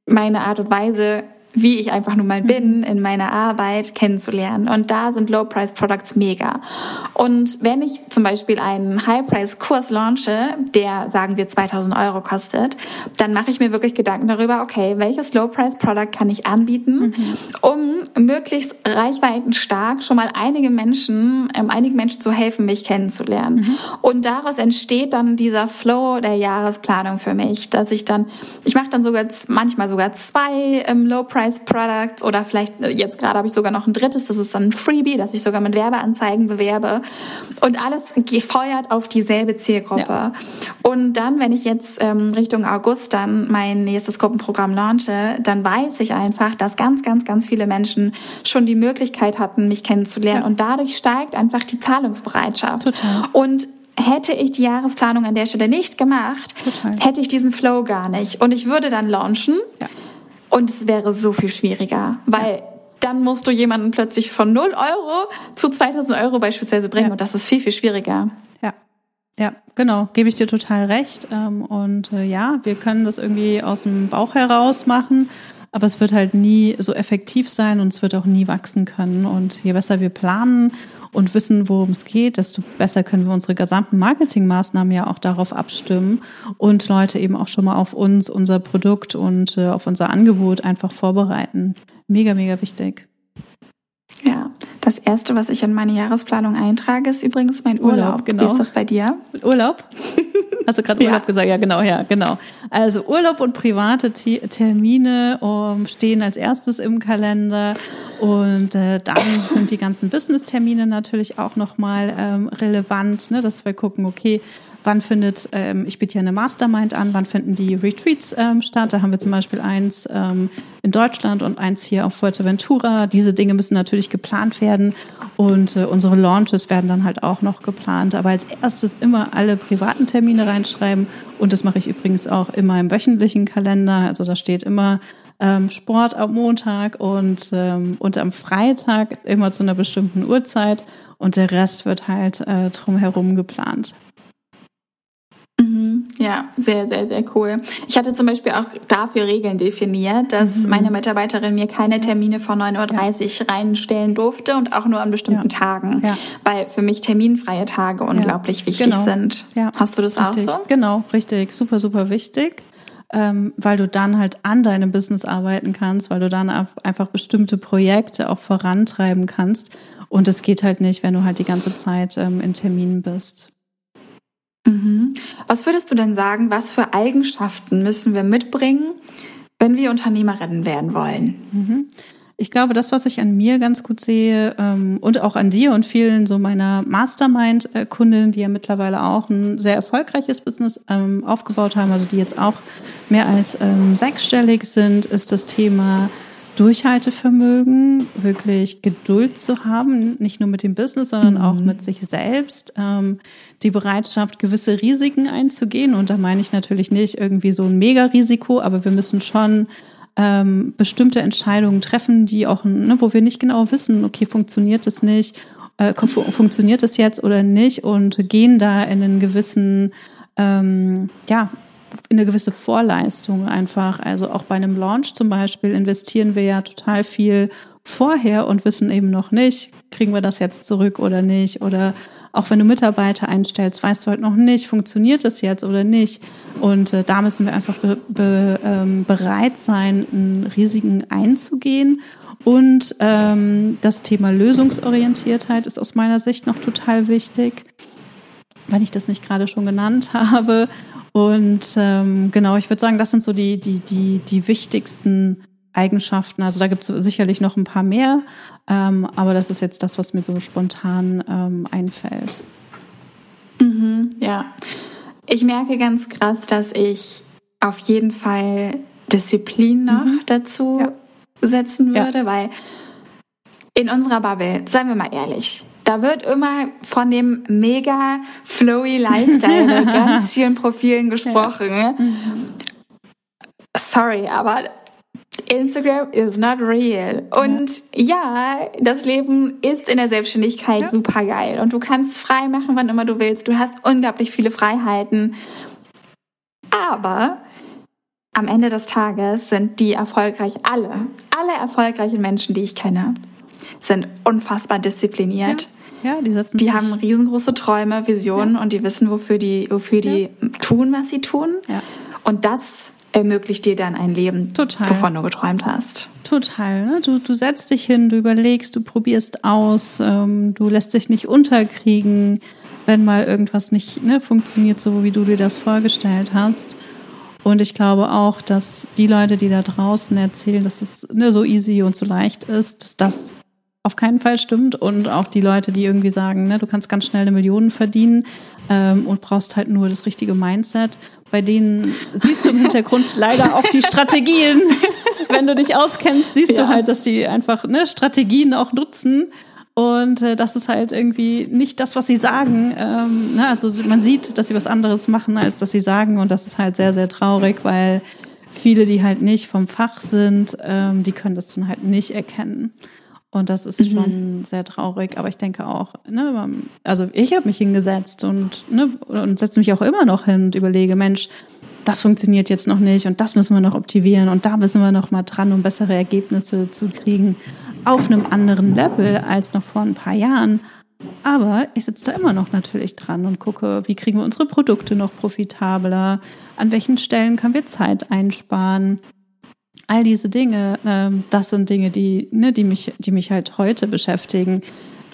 meine Art und Weise wie ich einfach nun mal bin, mhm. in meiner Arbeit kennenzulernen. Und da sind Low-Price-Products mega. Und wenn ich zum Beispiel einen High-Price-Kurs launche, der, sagen wir, 2000 Euro kostet, dann mache ich mir wirklich Gedanken darüber, okay, welches Low-Price-Product kann ich anbieten, mhm. um möglichst reichweitenstark schon mal einige Menschen, ähm, einigen Menschen zu helfen, mich kennenzulernen. Mhm. Und daraus entsteht dann dieser Flow der Jahresplanung für mich, dass ich dann, ich mache dann sogar manchmal sogar zwei ähm, Low-Price Low-Price-Products oder vielleicht äh, jetzt gerade habe ich sogar noch ein drittes, das ist dann ein Freebie, das ich sogar mit Werbeanzeigen bewerbe und alles gefeuert auf dieselbe Zielgruppe. Ja. Und dann, wenn ich jetzt ähm, Richtung August dann mein nächstes Gruppenprogramm launche, dann weiß ich einfach, dass ganz, ganz, ganz viele Menschen schon die Möglichkeit hatten, mich kennenzulernen ja. und dadurch steigt einfach die Zahlungsbereitschaft. Total. Und hätte ich die Jahresplanung an der Stelle nicht gemacht, Total. hätte ich diesen Flow gar nicht. Und ich würde dann launchen ja. Und es wäre so viel schwieriger, weil dann musst du jemanden plötzlich von 0 Euro zu 2000 Euro beispielsweise bringen ja. und das ist viel, viel schwieriger. Ja. Ja, genau, gebe ich dir total recht. Ähm, und äh, ja, wir können das irgendwie aus dem Bauch heraus machen, aber es wird halt nie so effektiv sein und es wird auch nie wachsen können. Und je besser wir planen und wissen, worum es geht, desto besser können wir unsere gesamten Marketingmaßnahmen ja auch darauf abstimmen und Leute eben auch schon mal auf uns, unser Produkt und äh, auf unser Angebot einfach vorbereiten. Mega, mega wichtig. Ja, das erste, was ich in meine Jahresplanung eintrage, ist übrigens mein Urlaub. Urlaub genau. Wie ist das bei dir? Urlaub? Hast du gerade Urlaub ja. gesagt? Ja, genau, ja, genau. Also Urlaub und private Termine um, stehen als erstes im Kalender und äh, dann sind die ganzen Business-Termine natürlich auch nochmal ähm, relevant, ne, dass wir gucken, okay, wann findet, ähm, ich biete ja eine Mastermind an, wann finden die Retreats ähm, statt. Da haben wir zum Beispiel eins ähm, in Deutschland und eins hier auf Fuerteventura. Diese Dinge müssen natürlich geplant werden und äh, unsere Launches werden dann halt auch noch geplant. Aber als erstes immer alle privaten Termine reinschreiben und das mache ich übrigens auch immer im wöchentlichen Kalender. Also da steht immer ähm, Sport am Montag und, ähm, und am Freitag immer zu einer bestimmten Uhrzeit und der Rest wird halt äh, drumherum geplant. Mhm. Ja, sehr, sehr, sehr cool. Ich hatte zum Beispiel auch dafür Regeln definiert, dass mhm. meine Mitarbeiterin mir keine Termine vor 9.30 Uhr ja. reinstellen durfte und auch nur an bestimmten ja. Tagen, ja. weil für mich terminfreie Tage unglaublich wichtig genau. sind. Hast du das richtig. auch so? Genau, richtig. Super, super wichtig. Ähm, weil du dann halt an deinem Business arbeiten kannst, weil du dann einfach bestimmte Projekte auch vorantreiben kannst. Und es geht halt nicht, wenn du halt die ganze Zeit ähm, in Terminen bist. Mhm. Was würdest du denn sagen, was für Eigenschaften müssen wir mitbringen, wenn wir Unternehmerinnen werden wollen? Mhm. Ich glaube, das, was ich an mir ganz gut sehe ähm, und auch an dir und vielen so meiner Mastermind-Kundinnen, die ja mittlerweile auch ein sehr erfolgreiches Business ähm, aufgebaut haben, also die jetzt auch mehr als ähm, sechsstellig sind, ist das Thema Durchhaltevermögen, wirklich Geduld zu haben, nicht nur mit dem Business, sondern mhm. auch mit sich selbst, ähm, die Bereitschaft, gewisse Risiken einzugehen. Und da meine ich natürlich nicht irgendwie so ein Mega-Risiko, aber wir müssen schon ähm, bestimmte Entscheidungen treffen, die auch, ne, wo wir nicht genau wissen, okay, funktioniert das nicht, äh, funktioniert das jetzt oder nicht und gehen da in einen gewissen, ähm, ja, eine gewisse Vorleistung einfach. Also auch bei einem Launch zum Beispiel investieren wir ja total viel vorher und wissen eben noch nicht, kriegen wir das jetzt zurück oder nicht. Oder auch wenn du Mitarbeiter einstellst, weißt du halt noch nicht, funktioniert das jetzt oder nicht. Und äh, da müssen wir einfach be be ähm, bereit sein, einen Risiken einzugehen. Und ähm, das Thema Lösungsorientiertheit ist aus meiner Sicht noch total wichtig, wenn ich das nicht gerade schon genannt habe. Und ähm, genau, ich würde sagen, das sind so die, die, die, die wichtigsten Eigenschaften. Also da gibt es sicherlich noch ein paar mehr, ähm, aber das ist jetzt das, was mir so spontan ähm, einfällt. Mhm, ja, ich merke ganz krass, dass ich auf jeden Fall Disziplin noch mhm. dazu ja. setzen würde, ja. weil in unserer Bubble, seien wir mal ehrlich, da wird immer von dem mega flowy Lifestyle mit ganz vielen Profilen gesprochen. Ja. Sorry, aber Instagram is not real. Und ja. ja, das Leben ist in der Selbstständigkeit ja. super geil. Und du kannst frei machen, wann immer du willst. Du hast unglaublich viele Freiheiten. Aber am Ende des Tages sind die erfolgreich alle, alle erfolgreichen Menschen, die ich kenne, sind unfassbar diszipliniert. Ja. Ja, die setzen Die haben riesengroße Träume, Visionen ja. und die wissen, wofür die, wofür ja. die tun, was sie tun. Ja. Und das ermöglicht dir dann ein Leben, Total. wovon du geträumt hast. Total. Ne? Du, du setzt dich hin, du überlegst, du probierst aus, ähm, du lässt dich nicht unterkriegen, wenn mal irgendwas nicht ne, funktioniert, so wie du dir das vorgestellt hast. Und ich glaube auch, dass die Leute, die da draußen erzählen, dass es ne, so easy und so leicht ist, dass das auf keinen Fall stimmt. Und auch die Leute, die irgendwie sagen, ne, du kannst ganz schnell eine Million verdienen ähm, und brauchst halt nur das richtige Mindset. Bei denen siehst du im Hintergrund leider auch die Strategien. Wenn du dich auskennst, siehst ja. du halt, dass sie einfach ne, Strategien auch nutzen. Und äh, das ist halt irgendwie nicht das, was sie sagen. Ähm, ne? Also man sieht, dass sie was anderes machen, als dass sie sagen. Und das ist halt sehr, sehr traurig, weil viele, die halt nicht vom Fach sind, ähm, die können das dann halt nicht erkennen. Und das ist mhm. schon sehr traurig, aber ich denke auch, ne, also ich habe mich hingesetzt und, ne, und setze mich auch immer noch hin und überlege, Mensch, das funktioniert jetzt noch nicht und das müssen wir noch optimieren und da müssen wir noch mal dran, um bessere Ergebnisse zu kriegen auf einem anderen Level als noch vor ein paar Jahren. Aber ich sitze da immer noch natürlich dran und gucke, wie kriegen wir unsere Produkte noch profitabler, an welchen Stellen können wir Zeit einsparen, all diese Dinge, ähm, das sind Dinge, die, ne, die mich, die mich halt heute beschäftigen.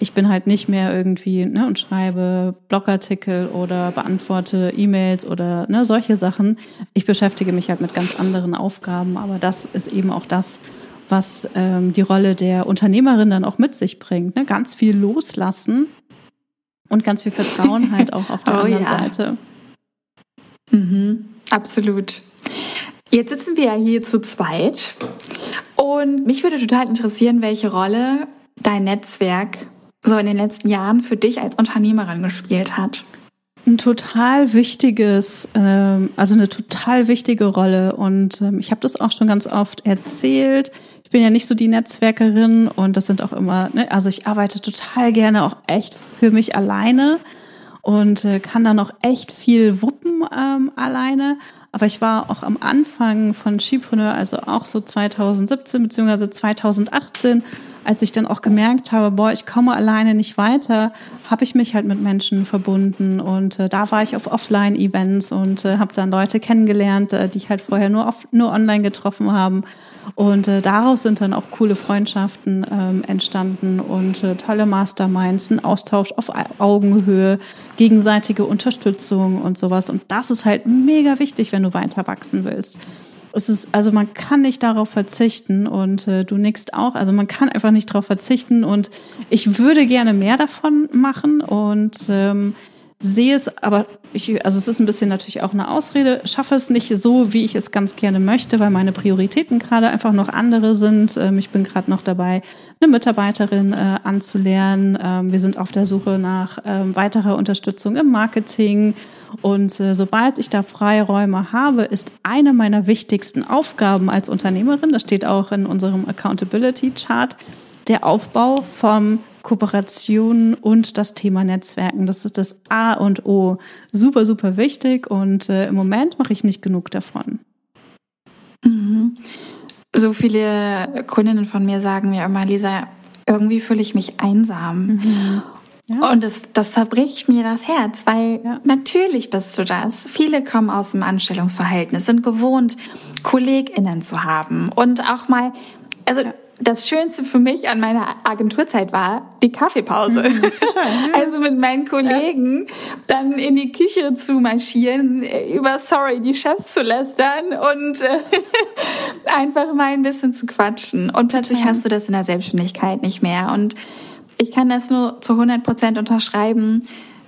Ich bin halt nicht mehr irgendwie ne, und schreibe Blogartikel oder beantworte E-Mails oder ne, solche Sachen. Ich beschäftige mich halt mit ganz anderen Aufgaben, aber das ist eben auch das, was ähm, die Rolle der Unternehmerin dann auch mit sich bringt. Ne? Ganz viel loslassen und ganz viel Vertrauen halt auch auf der oh, anderen ja. Seite. Mhm, absolut. Jetzt sitzen wir ja hier zu zweit und mich würde total interessieren, welche Rolle dein Netzwerk so in den letzten Jahren für dich als Unternehmerin gespielt hat. Ein total wichtiges, ähm, also eine total wichtige Rolle und ähm, ich habe das auch schon ganz oft erzählt. Ich bin ja nicht so die Netzwerkerin und das sind auch immer, ne, also ich arbeite total gerne auch echt für mich alleine und äh, kann dann auch echt viel wuppen ähm, alleine. Aber ich war auch am Anfang von Skipreneur, also auch so 2017 beziehungsweise 2018, als ich dann auch gemerkt habe, boah, ich komme alleine nicht weiter, habe ich mich halt mit Menschen verbunden und äh, da war ich auf Offline-Events und äh, habe dann Leute kennengelernt, äh, die ich halt vorher nur, auf, nur online getroffen haben und äh, daraus sind dann auch coole Freundschaften ähm, entstanden und äh, tolle Masterminds, ein Austausch auf Augenhöhe, gegenseitige Unterstützung und sowas. Und das ist halt mega wichtig, wenn du weiter wachsen willst. Es ist, also man kann nicht darauf verzichten und äh, du nickst auch. Also man kann einfach nicht darauf verzichten und ich würde gerne mehr davon machen und ähm, sehe es, aber ich, also es ist ein bisschen natürlich auch eine Ausrede, schaffe es nicht so, wie ich es ganz gerne möchte, weil meine Prioritäten gerade einfach noch andere sind. Ähm, ich bin gerade noch dabei, eine Mitarbeiterin äh, anzulernen. Ähm, wir sind auf der Suche nach ähm, weiterer Unterstützung im Marketing. Und äh, sobald ich da Freiräume habe, ist eine meiner wichtigsten Aufgaben als Unternehmerin, das steht auch in unserem Accountability Chart, der Aufbau vom Kooperation und das Thema Netzwerken. Das ist das A und O. Super, super wichtig und äh, im Moment mache ich nicht genug davon. Mhm. So viele Kundinnen von mir sagen mir immer, Lisa, irgendwie fühle ich mich einsam. Mhm. Ja. Und das, das zerbricht mir das Herz, weil ja. natürlich bist du das. Viele kommen aus dem Anstellungsverhältnis, sind gewohnt, KollegInnen zu haben und auch mal, also ja das Schönste für mich an meiner Agenturzeit war die Kaffeepause. Mhm, total, Also mit meinen Kollegen ja. dann in die Küche zu marschieren, über Sorry die Chefs zu lästern und äh, einfach mal ein bisschen zu quatschen. Und plötzlich total. hast du das in der Selbstständigkeit nicht mehr. Und ich kann das nur zu 100 Prozent unterschreiben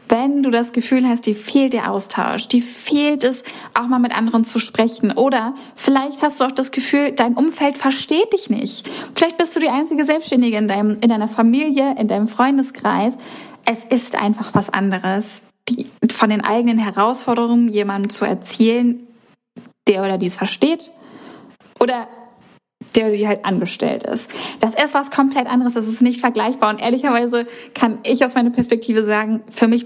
wenn du das Gefühl hast, dir fehlt der Austausch, dir fehlt es, auch mal mit anderen zu sprechen. Oder vielleicht hast du auch das Gefühl, dein Umfeld versteht dich nicht. Vielleicht bist du die einzige Selbstständige in, deinem, in deiner Familie, in deinem Freundeskreis. Es ist einfach was anderes, die, von den eigenen Herausforderungen jemandem zu erzählen, der oder die es versteht. Oder der die halt angestellt ist. Das ist was komplett anderes, das ist nicht vergleichbar. Und ehrlicherweise kann ich aus meiner Perspektive sagen, für mich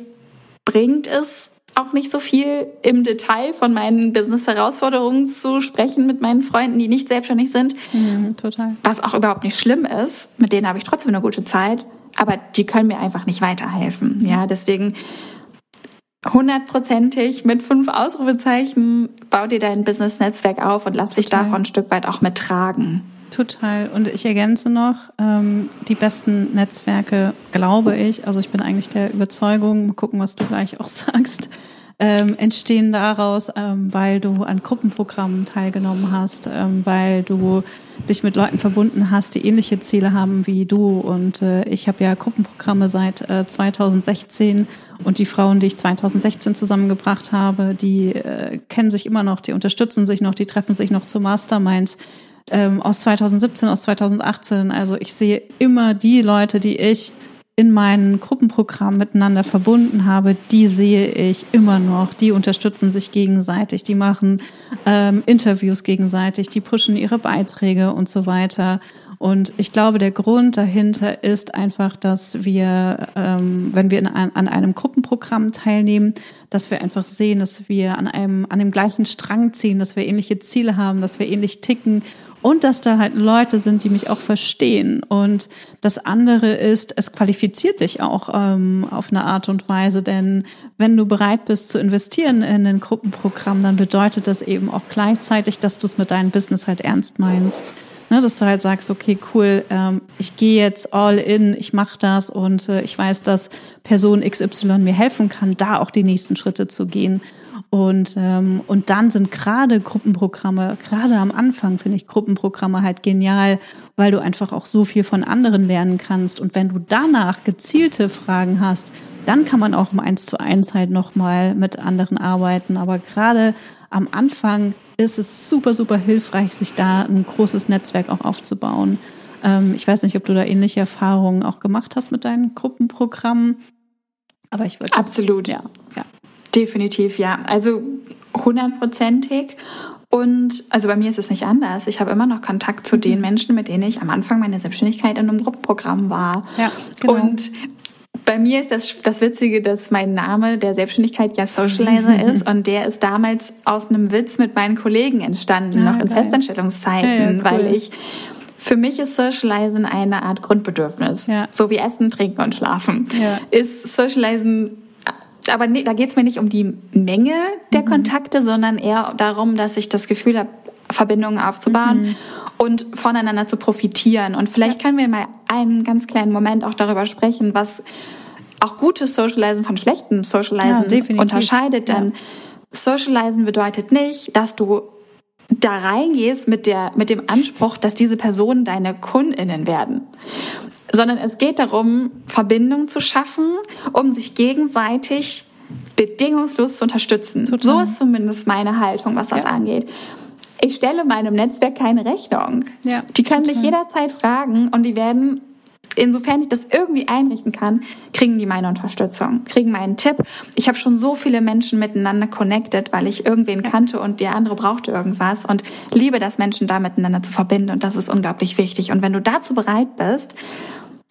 bringt es auch nicht so viel im Detail von meinen Business-Herausforderungen zu sprechen mit meinen Freunden, die nicht selbstständig sind. Mhm, total. Was auch überhaupt nicht schlimm ist. Mit denen habe ich trotzdem eine gute Zeit. Aber die können mir einfach nicht weiterhelfen. Ja, deswegen hundertprozentig mit fünf Ausrufezeichen bau dir dein Business-Netzwerk auf und lass Total. dich davon ein Stück weit auch mittragen. Total. Und ich ergänze noch, ähm, die besten Netzwerke, glaube ich, also ich bin eigentlich der Überzeugung, mal gucken, was du gleich auch sagst, ähm, entstehen daraus, ähm, weil du an Gruppenprogrammen teilgenommen hast, ähm, weil du dich mit Leuten verbunden hast, die ähnliche Ziele haben wie du. Und äh, ich habe ja Gruppenprogramme seit äh, 2016 und die Frauen, die ich 2016 zusammengebracht habe, die äh, kennen sich immer noch, die unterstützen sich noch, die treffen sich noch zu Masterminds ähm, aus 2017, aus 2018. Also ich sehe immer die Leute, die ich in meinen Gruppenprogrammen miteinander verbunden habe, die sehe ich immer noch. Die unterstützen sich gegenseitig, die machen ähm, Interviews gegenseitig, die pushen ihre Beiträge und so weiter. Und ich glaube, der Grund dahinter ist einfach, dass wir, ähm, wenn wir in ein, an einem Gruppenprogramm teilnehmen, dass wir einfach sehen, dass wir an einem, an dem gleichen Strang ziehen, dass wir ähnliche Ziele haben, dass wir ähnlich ticken und dass da halt Leute sind, die mich auch verstehen. Und das andere ist, es qualifiziert dich auch ähm, auf eine Art und Weise, denn wenn du bereit bist zu investieren in ein Gruppenprogramm, dann bedeutet das eben auch gleichzeitig, dass du es mit deinem Business halt ernst meinst. Ne, dass du halt sagst, okay, cool, ähm, ich gehe jetzt all in, ich mache das und äh, ich weiß, dass Person XY mir helfen kann, da auch die nächsten Schritte zu gehen. Und, ähm, und dann sind gerade Gruppenprogramme, gerade am Anfang finde ich Gruppenprogramme halt genial, weil du einfach auch so viel von anderen lernen kannst. Und wenn du danach gezielte Fragen hast, dann kann man auch im Eins zu eins halt nochmal mit anderen arbeiten. Aber gerade am Anfang ist es super, super hilfreich, sich da ein großes Netzwerk auch aufzubauen. Ähm, ich weiß nicht, ob du da ähnliche Erfahrungen auch gemacht hast mit deinen Gruppenprogrammen. Aber ich würde. Absolut. Ja, ja. Definitiv, ja. Also hundertprozentig. Und also bei mir ist es nicht anders. Ich habe immer noch Kontakt zu den mhm. Menschen, mit denen ich am Anfang meiner Selbstständigkeit in einem Gruppenprogramm war. Ja, genau. Und bei mir ist das, das Witzige, dass mein Name der Selbstständigkeit ja Socializer ist und der ist damals aus einem Witz mit meinen Kollegen entstanden, ah, noch in geil. Festanstellungszeiten, ja, ja, cool. weil ich für mich ist Socializen eine Art Grundbedürfnis. Ja. So wie Essen, Trinken und Schlafen. Ja. Ist Socializen aber nee, da geht's mir nicht um die Menge der mhm. Kontakte, sondern eher darum, dass ich das Gefühl habe, Verbindungen aufzubauen mhm. und voneinander zu profitieren. Und vielleicht ja. können wir mal einen ganz kleinen Moment auch darüber sprechen, was auch gutes Socializen von schlechtem Socializen ja, unterscheidet. Denn ja. Socializen bedeutet nicht, dass du da reingehst mit der, mit dem Anspruch, dass diese Personen deine KundInnen werden sondern es geht darum, Verbindung zu schaffen, um sich gegenseitig bedingungslos zu unterstützen. Total. So ist zumindest meine Haltung, was das ja. angeht. Ich stelle meinem Netzwerk keine Rechnung. Ja, die können total. mich jederzeit fragen und die werden insofern ich das irgendwie einrichten kann, kriegen die meine Unterstützung, kriegen meinen Tipp. Ich habe schon so viele Menschen miteinander connected, weil ich irgendwen kannte und der andere brauchte irgendwas und liebe das, Menschen da miteinander zu verbinden und das ist unglaublich wichtig. Und wenn du dazu bereit bist,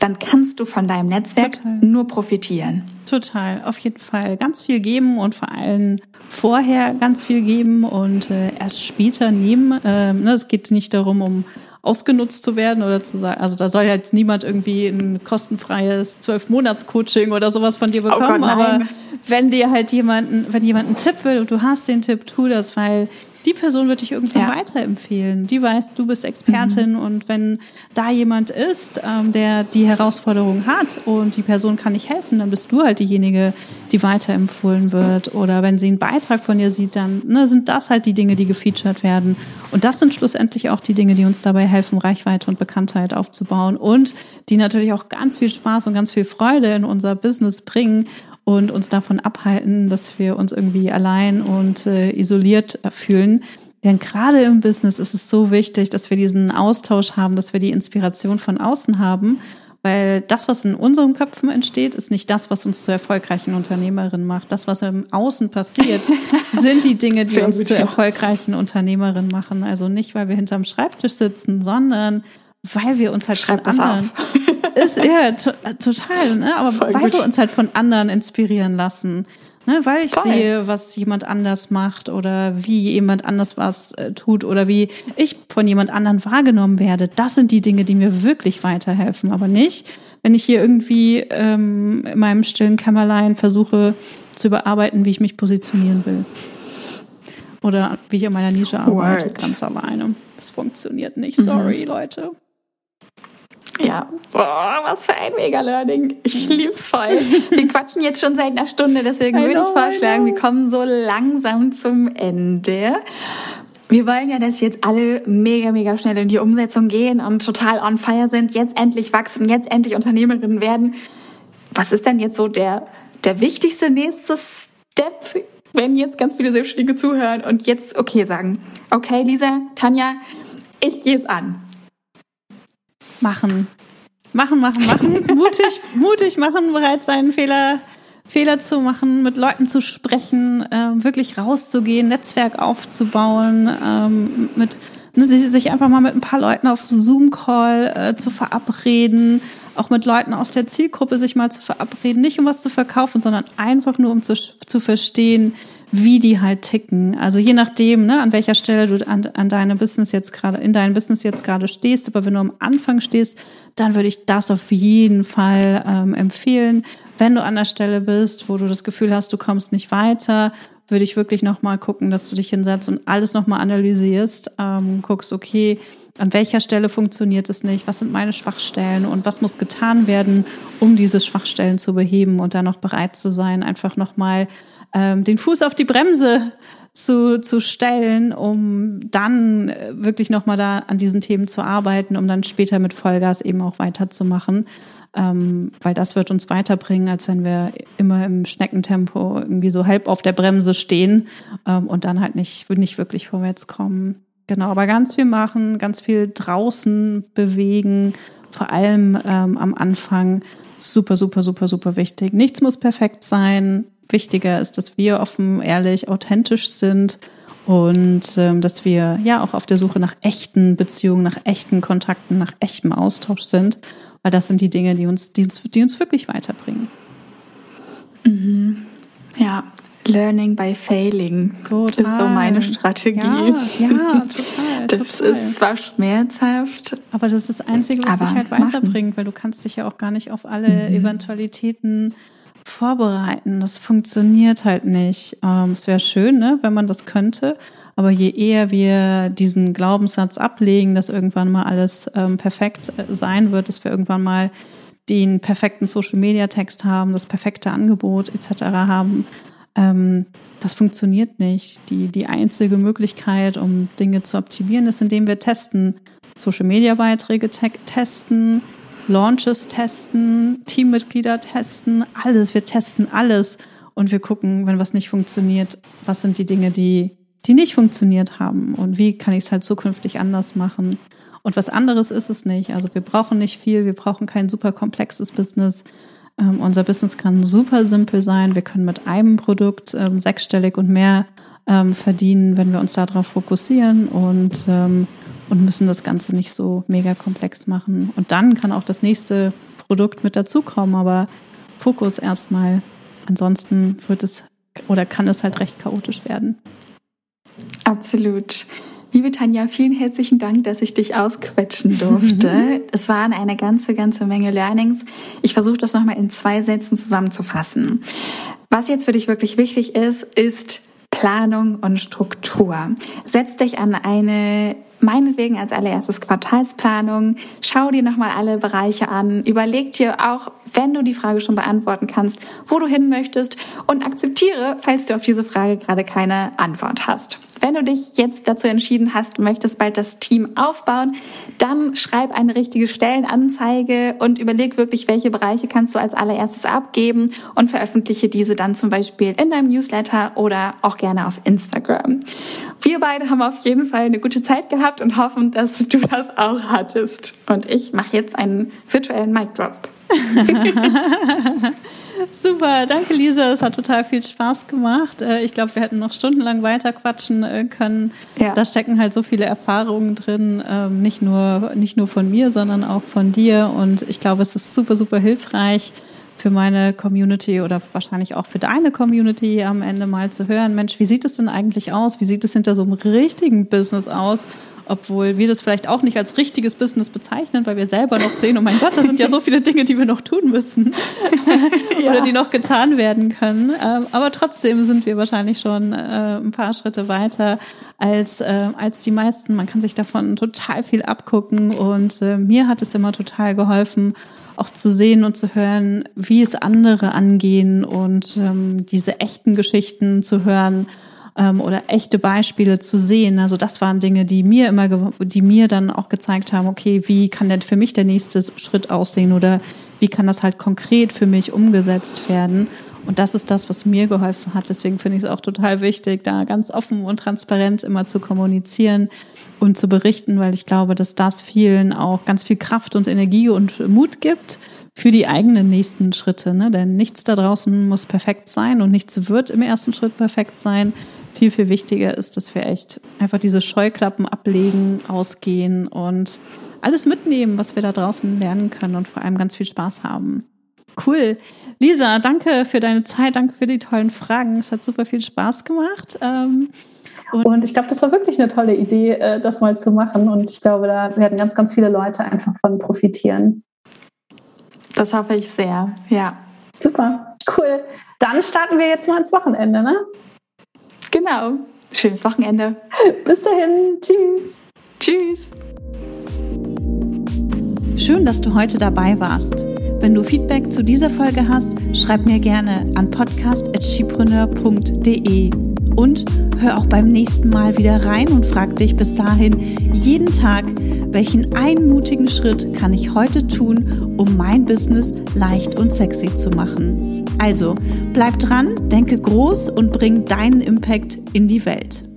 dann kannst du von deinem Netzwerk Total. nur profitieren. Total, auf jeden Fall. Ganz viel geben und vor allem vorher ganz viel geben und äh, erst später nehmen. Ähm, ne, es geht nicht darum, um ausgenutzt zu werden oder zu sagen, also da soll jetzt niemand irgendwie ein kostenfreies zwölf Monats Coaching oder sowas von dir bekommen, oh Gott, aber wenn dir halt jemanden, wenn jemand einen Tipp will und du hast den Tipp, tu das, weil die Person wird dich irgendwann ja. weiterempfehlen. Die weiß, du bist Expertin mhm. und wenn da jemand ist, ähm, der die Herausforderung hat und die Person kann nicht helfen, dann bist du halt diejenige, die weiterempfohlen wird. Oder wenn sie einen Beitrag von dir sieht, dann ne, sind das halt die Dinge, die gefeatured werden. Und das sind schlussendlich auch die Dinge, die uns dabei helfen, Reichweite und Bekanntheit aufzubauen und die natürlich auch ganz viel Spaß und ganz viel Freude in unser Business bringen und uns davon abhalten, dass wir uns irgendwie allein und äh, isoliert fühlen. Denn gerade im Business ist es so wichtig, dass wir diesen Austausch haben, dass wir die Inspiration von außen haben, weil das, was in unseren Köpfen entsteht, ist nicht das, was uns zu erfolgreichen Unternehmerinnen macht. Das, was im Außen passiert, sind die Dinge, die uns zu erfolgreichen Unternehmerinnen machen. Also nicht, weil wir hinterm Schreibtisch sitzen, sondern weil wir uns halt Schreib von anderen ist ja total, ne? aber Voll weil gut. wir uns halt von anderen inspirieren lassen. Ne, weil ich Voll. sehe, was jemand anders macht oder wie jemand anders was äh, tut oder wie ich von jemand anderen wahrgenommen werde. Das sind die Dinge, die mir wirklich weiterhelfen. Aber nicht, wenn ich hier irgendwie ähm, in meinem stillen Kämmerlein versuche zu überarbeiten, wie ich mich positionieren will. Oder wie ich in meiner Nische arbeite, Word. ganz alleine. Das funktioniert nicht. Sorry, mhm. Leute. Ja, Boah, was für ein Mega-Learning. Ich lieb's voll. Wir quatschen jetzt schon seit einer Stunde, deswegen würde ich vorschlagen, wir kommen so langsam zum Ende. Wir wollen ja, dass jetzt alle mega, mega schnell in die Umsetzung gehen und total on fire sind, jetzt endlich wachsen, jetzt endlich Unternehmerinnen werden. Was ist denn jetzt so der, der wichtigste nächste Step, wenn jetzt ganz viele Selbstständige zuhören und jetzt okay sagen, okay, Lisa, Tanja, ich gehe es an. Machen. Machen, machen, machen. mutig, mutig machen, bereit sein, Fehler, Fehler zu machen, mit Leuten zu sprechen, äh, wirklich rauszugehen, Netzwerk aufzubauen, ähm, mit ne, sich einfach mal mit ein paar Leuten auf Zoom-Call äh, zu verabreden, auch mit Leuten aus der Zielgruppe sich mal zu verabreden, nicht um was zu verkaufen, sondern einfach nur um zu, zu verstehen, wie die halt ticken. Also je nachdem, ne, an welcher Stelle du an, an deinem Business jetzt gerade, in deinem Business jetzt gerade stehst, aber wenn du am Anfang stehst, dann würde ich das auf jeden Fall ähm, empfehlen. Wenn du an der Stelle bist, wo du das Gefühl hast, du kommst nicht weiter, würde ich wirklich nochmal gucken, dass du dich hinsetzt und alles nochmal analysierst, ähm, guckst, okay, an welcher Stelle funktioniert es nicht, was sind meine Schwachstellen und was muss getan werden, um diese Schwachstellen zu beheben und dann noch bereit zu sein, einfach nochmal ähm, den Fuß auf die Bremse zu, zu stellen, um dann äh, wirklich nochmal da an diesen Themen zu arbeiten, um dann später mit Vollgas eben auch weiterzumachen. Ähm, weil das wird uns weiterbringen, als wenn wir immer im Schneckentempo irgendwie so halb auf der Bremse stehen ähm, und dann halt nicht, nicht wirklich vorwärts kommen. Genau, aber ganz viel machen, ganz viel draußen bewegen, vor allem ähm, am Anfang super, super, super, super wichtig. Nichts muss perfekt sein wichtiger ist, dass wir offen, ehrlich, authentisch sind und ähm, dass wir ja auch auf der Suche nach echten Beziehungen, nach echten Kontakten, nach echtem Austausch sind, weil das sind die Dinge, die uns, die uns, die uns wirklich weiterbringen. Mhm. Ja, Learning by Failing total. ist so meine Strategie. Ja, ja total. Das total. ist zwar schmerzhaft, aber das ist das Einzige, was dich halt weiterbringt, machen. weil du kannst dich ja auch gar nicht auf alle mhm. Eventualitäten vorbereiten. Das funktioniert halt nicht. Ähm, es wäre schön, ne, wenn man das könnte. Aber je eher wir diesen Glaubenssatz ablegen, dass irgendwann mal alles ähm, perfekt äh, sein wird, dass wir irgendwann mal den perfekten Social-Media-Text haben, das perfekte Angebot etc. haben, ähm, das funktioniert nicht. Die, die einzige Möglichkeit, um Dinge zu optimieren, ist, indem wir testen. Social-Media-Beiträge testen, Launches testen, Teammitglieder testen, alles. Wir testen alles und wir gucken, wenn was nicht funktioniert, was sind die Dinge, die, die nicht funktioniert haben und wie kann ich es halt zukünftig anders machen. Und was anderes ist es nicht. Also wir brauchen nicht viel, wir brauchen kein super komplexes Business. Ähm, unser Business kann super simpel sein. Wir können mit einem Produkt ähm, sechsstellig und mehr ähm, verdienen, wenn wir uns darauf fokussieren. Und ähm, und müssen das Ganze nicht so mega komplex machen. Und dann kann auch das nächste Produkt mit dazukommen, aber Fokus erstmal. Ansonsten wird es oder kann es halt recht chaotisch werden. Absolut. Liebe Tanja, vielen herzlichen Dank, dass ich dich ausquetschen durfte. es waren eine ganze, ganze Menge Learnings. Ich versuche das nochmal in zwei Sätzen zusammenzufassen. Was jetzt für dich wirklich wichtig ist, ist Planung und Struktur. Setz dich an eine meinetwegen als allererstes Quartalsplanung. Schau dir nochmal alle Bereiche an. Überleg dir auch, wenn du die Frage schon beantworten kannst, wo du hin möchtest und akzeptiere, falls du auf diese Frage gerade keine Antwort hast. Wenn du dich jetzt dazu entschieden hast, möchtest bald das Team aufbauen, dann schreib eine richtige Stellenanzeige und überleg wirklich, welche Bereiche kannst du als allererstes abgeben und veröffentliche diese dann zum Beispiel in deinem Newsletter oder auch gerne auf Instagram. Wir beide haben auf jeden Fall eine gute Zeit gehabt und hoffen, dass du das auch hattest. Und ich mache jetzt einen virtuellen Mic Drop. Super, danke Lisa, es hat total viel Spaß gemacht. Äh, ich glaube, wir hätten noch stundenlang weiter quatschen äh, können. Ja. Da stecken halt so viele Erfahrungen drin, ähm, nicht nur, nicht nur von mir, sondern auch von dir. Und ich glaube, es ist super, super hilfreich für meine Community oder wahrscheinlich auch für deine Community am Ende mal zu hören, Mensch, wie sieht es denn eigentlich aus? Wie sieht es hinter so einem richtigen Business aus? Obwohl wir das vielleicht auch nicht als richtiges Business bezeichnen, weil wir selber noch sehen, oh mein Gott, da sind ja so viele Dinge, die wir noch tun müssen ja. oder die noch getan werden können. Ähm, aber trotzdem sind wir wahrscheinlich schon äh, ein paar Schritte weiter als, äh, als die meisten. Man kann sich davon total viel abgucken und äh, mir hat es immer total geholfen, auch zu sehen und zu hören, wie es andere angehen und ähm, diese echten Geschichten zu hören ähm, oder echte Beispiele zu sehen. Also das waren Dinge, die mir immer, die mir dann auch gezeigt haben, okay, wie kann denn für mich der nächste Schritt aussehen oder wie kann das halt konkret für mich umgesetzt werden? Und das ist das, was mir geholfen hat. Deswegen finde ich es auch total wichtig, da ganz offen und transparent immer zu kommunizieren und zu berichten, weil ich glaube, dass das vielen auch ganz viel Kraft und Energie und Mut gibt für die eigenen nächsten Schritte. Ne? Denn nichts da draußen muss perfekt sein und nichts wird im ersten Schritt perfekt sein. Viel, viel wichtiger ist, dass wir echt einfach diese Scheuklappen ablegen, ausgehen und alles mitnehmen, was wir da draußen lernen können und vor allem ganz viel Spaß haben. Cool. Lisa, danke für deine Zeit, danke für die tollen Fragen. Es hat super viel Spaß gemacht. Ähm, und, und ich glaube, das war wirklich eine tolle Idee, äh, das mal zu machen. Und ich glaube, da werden ganz, ganz viele Leute einfach von profitieren. Das hoffe ich sehr, ja. Super, cool. Dann starten wir jetzt mal ins Wochenende, ne? Genau. Schönes Wochenende. Bis dahin. Tschüss. Tschüss. Schön, dass du heute dabei warst. Wenn du Feedback zu dieser Folge hast, schreib mir gerne an podcast.chipreneur.de und hör auch beim nächsten Mal wieder rein und frag dich bis dahin jeden Tag, welchen einmutigen Schritt kann ich heute tun, um mein Business leicht und sexy zu machen. Also, bleib dran, denke groß und bring deinen Impact in die Welt.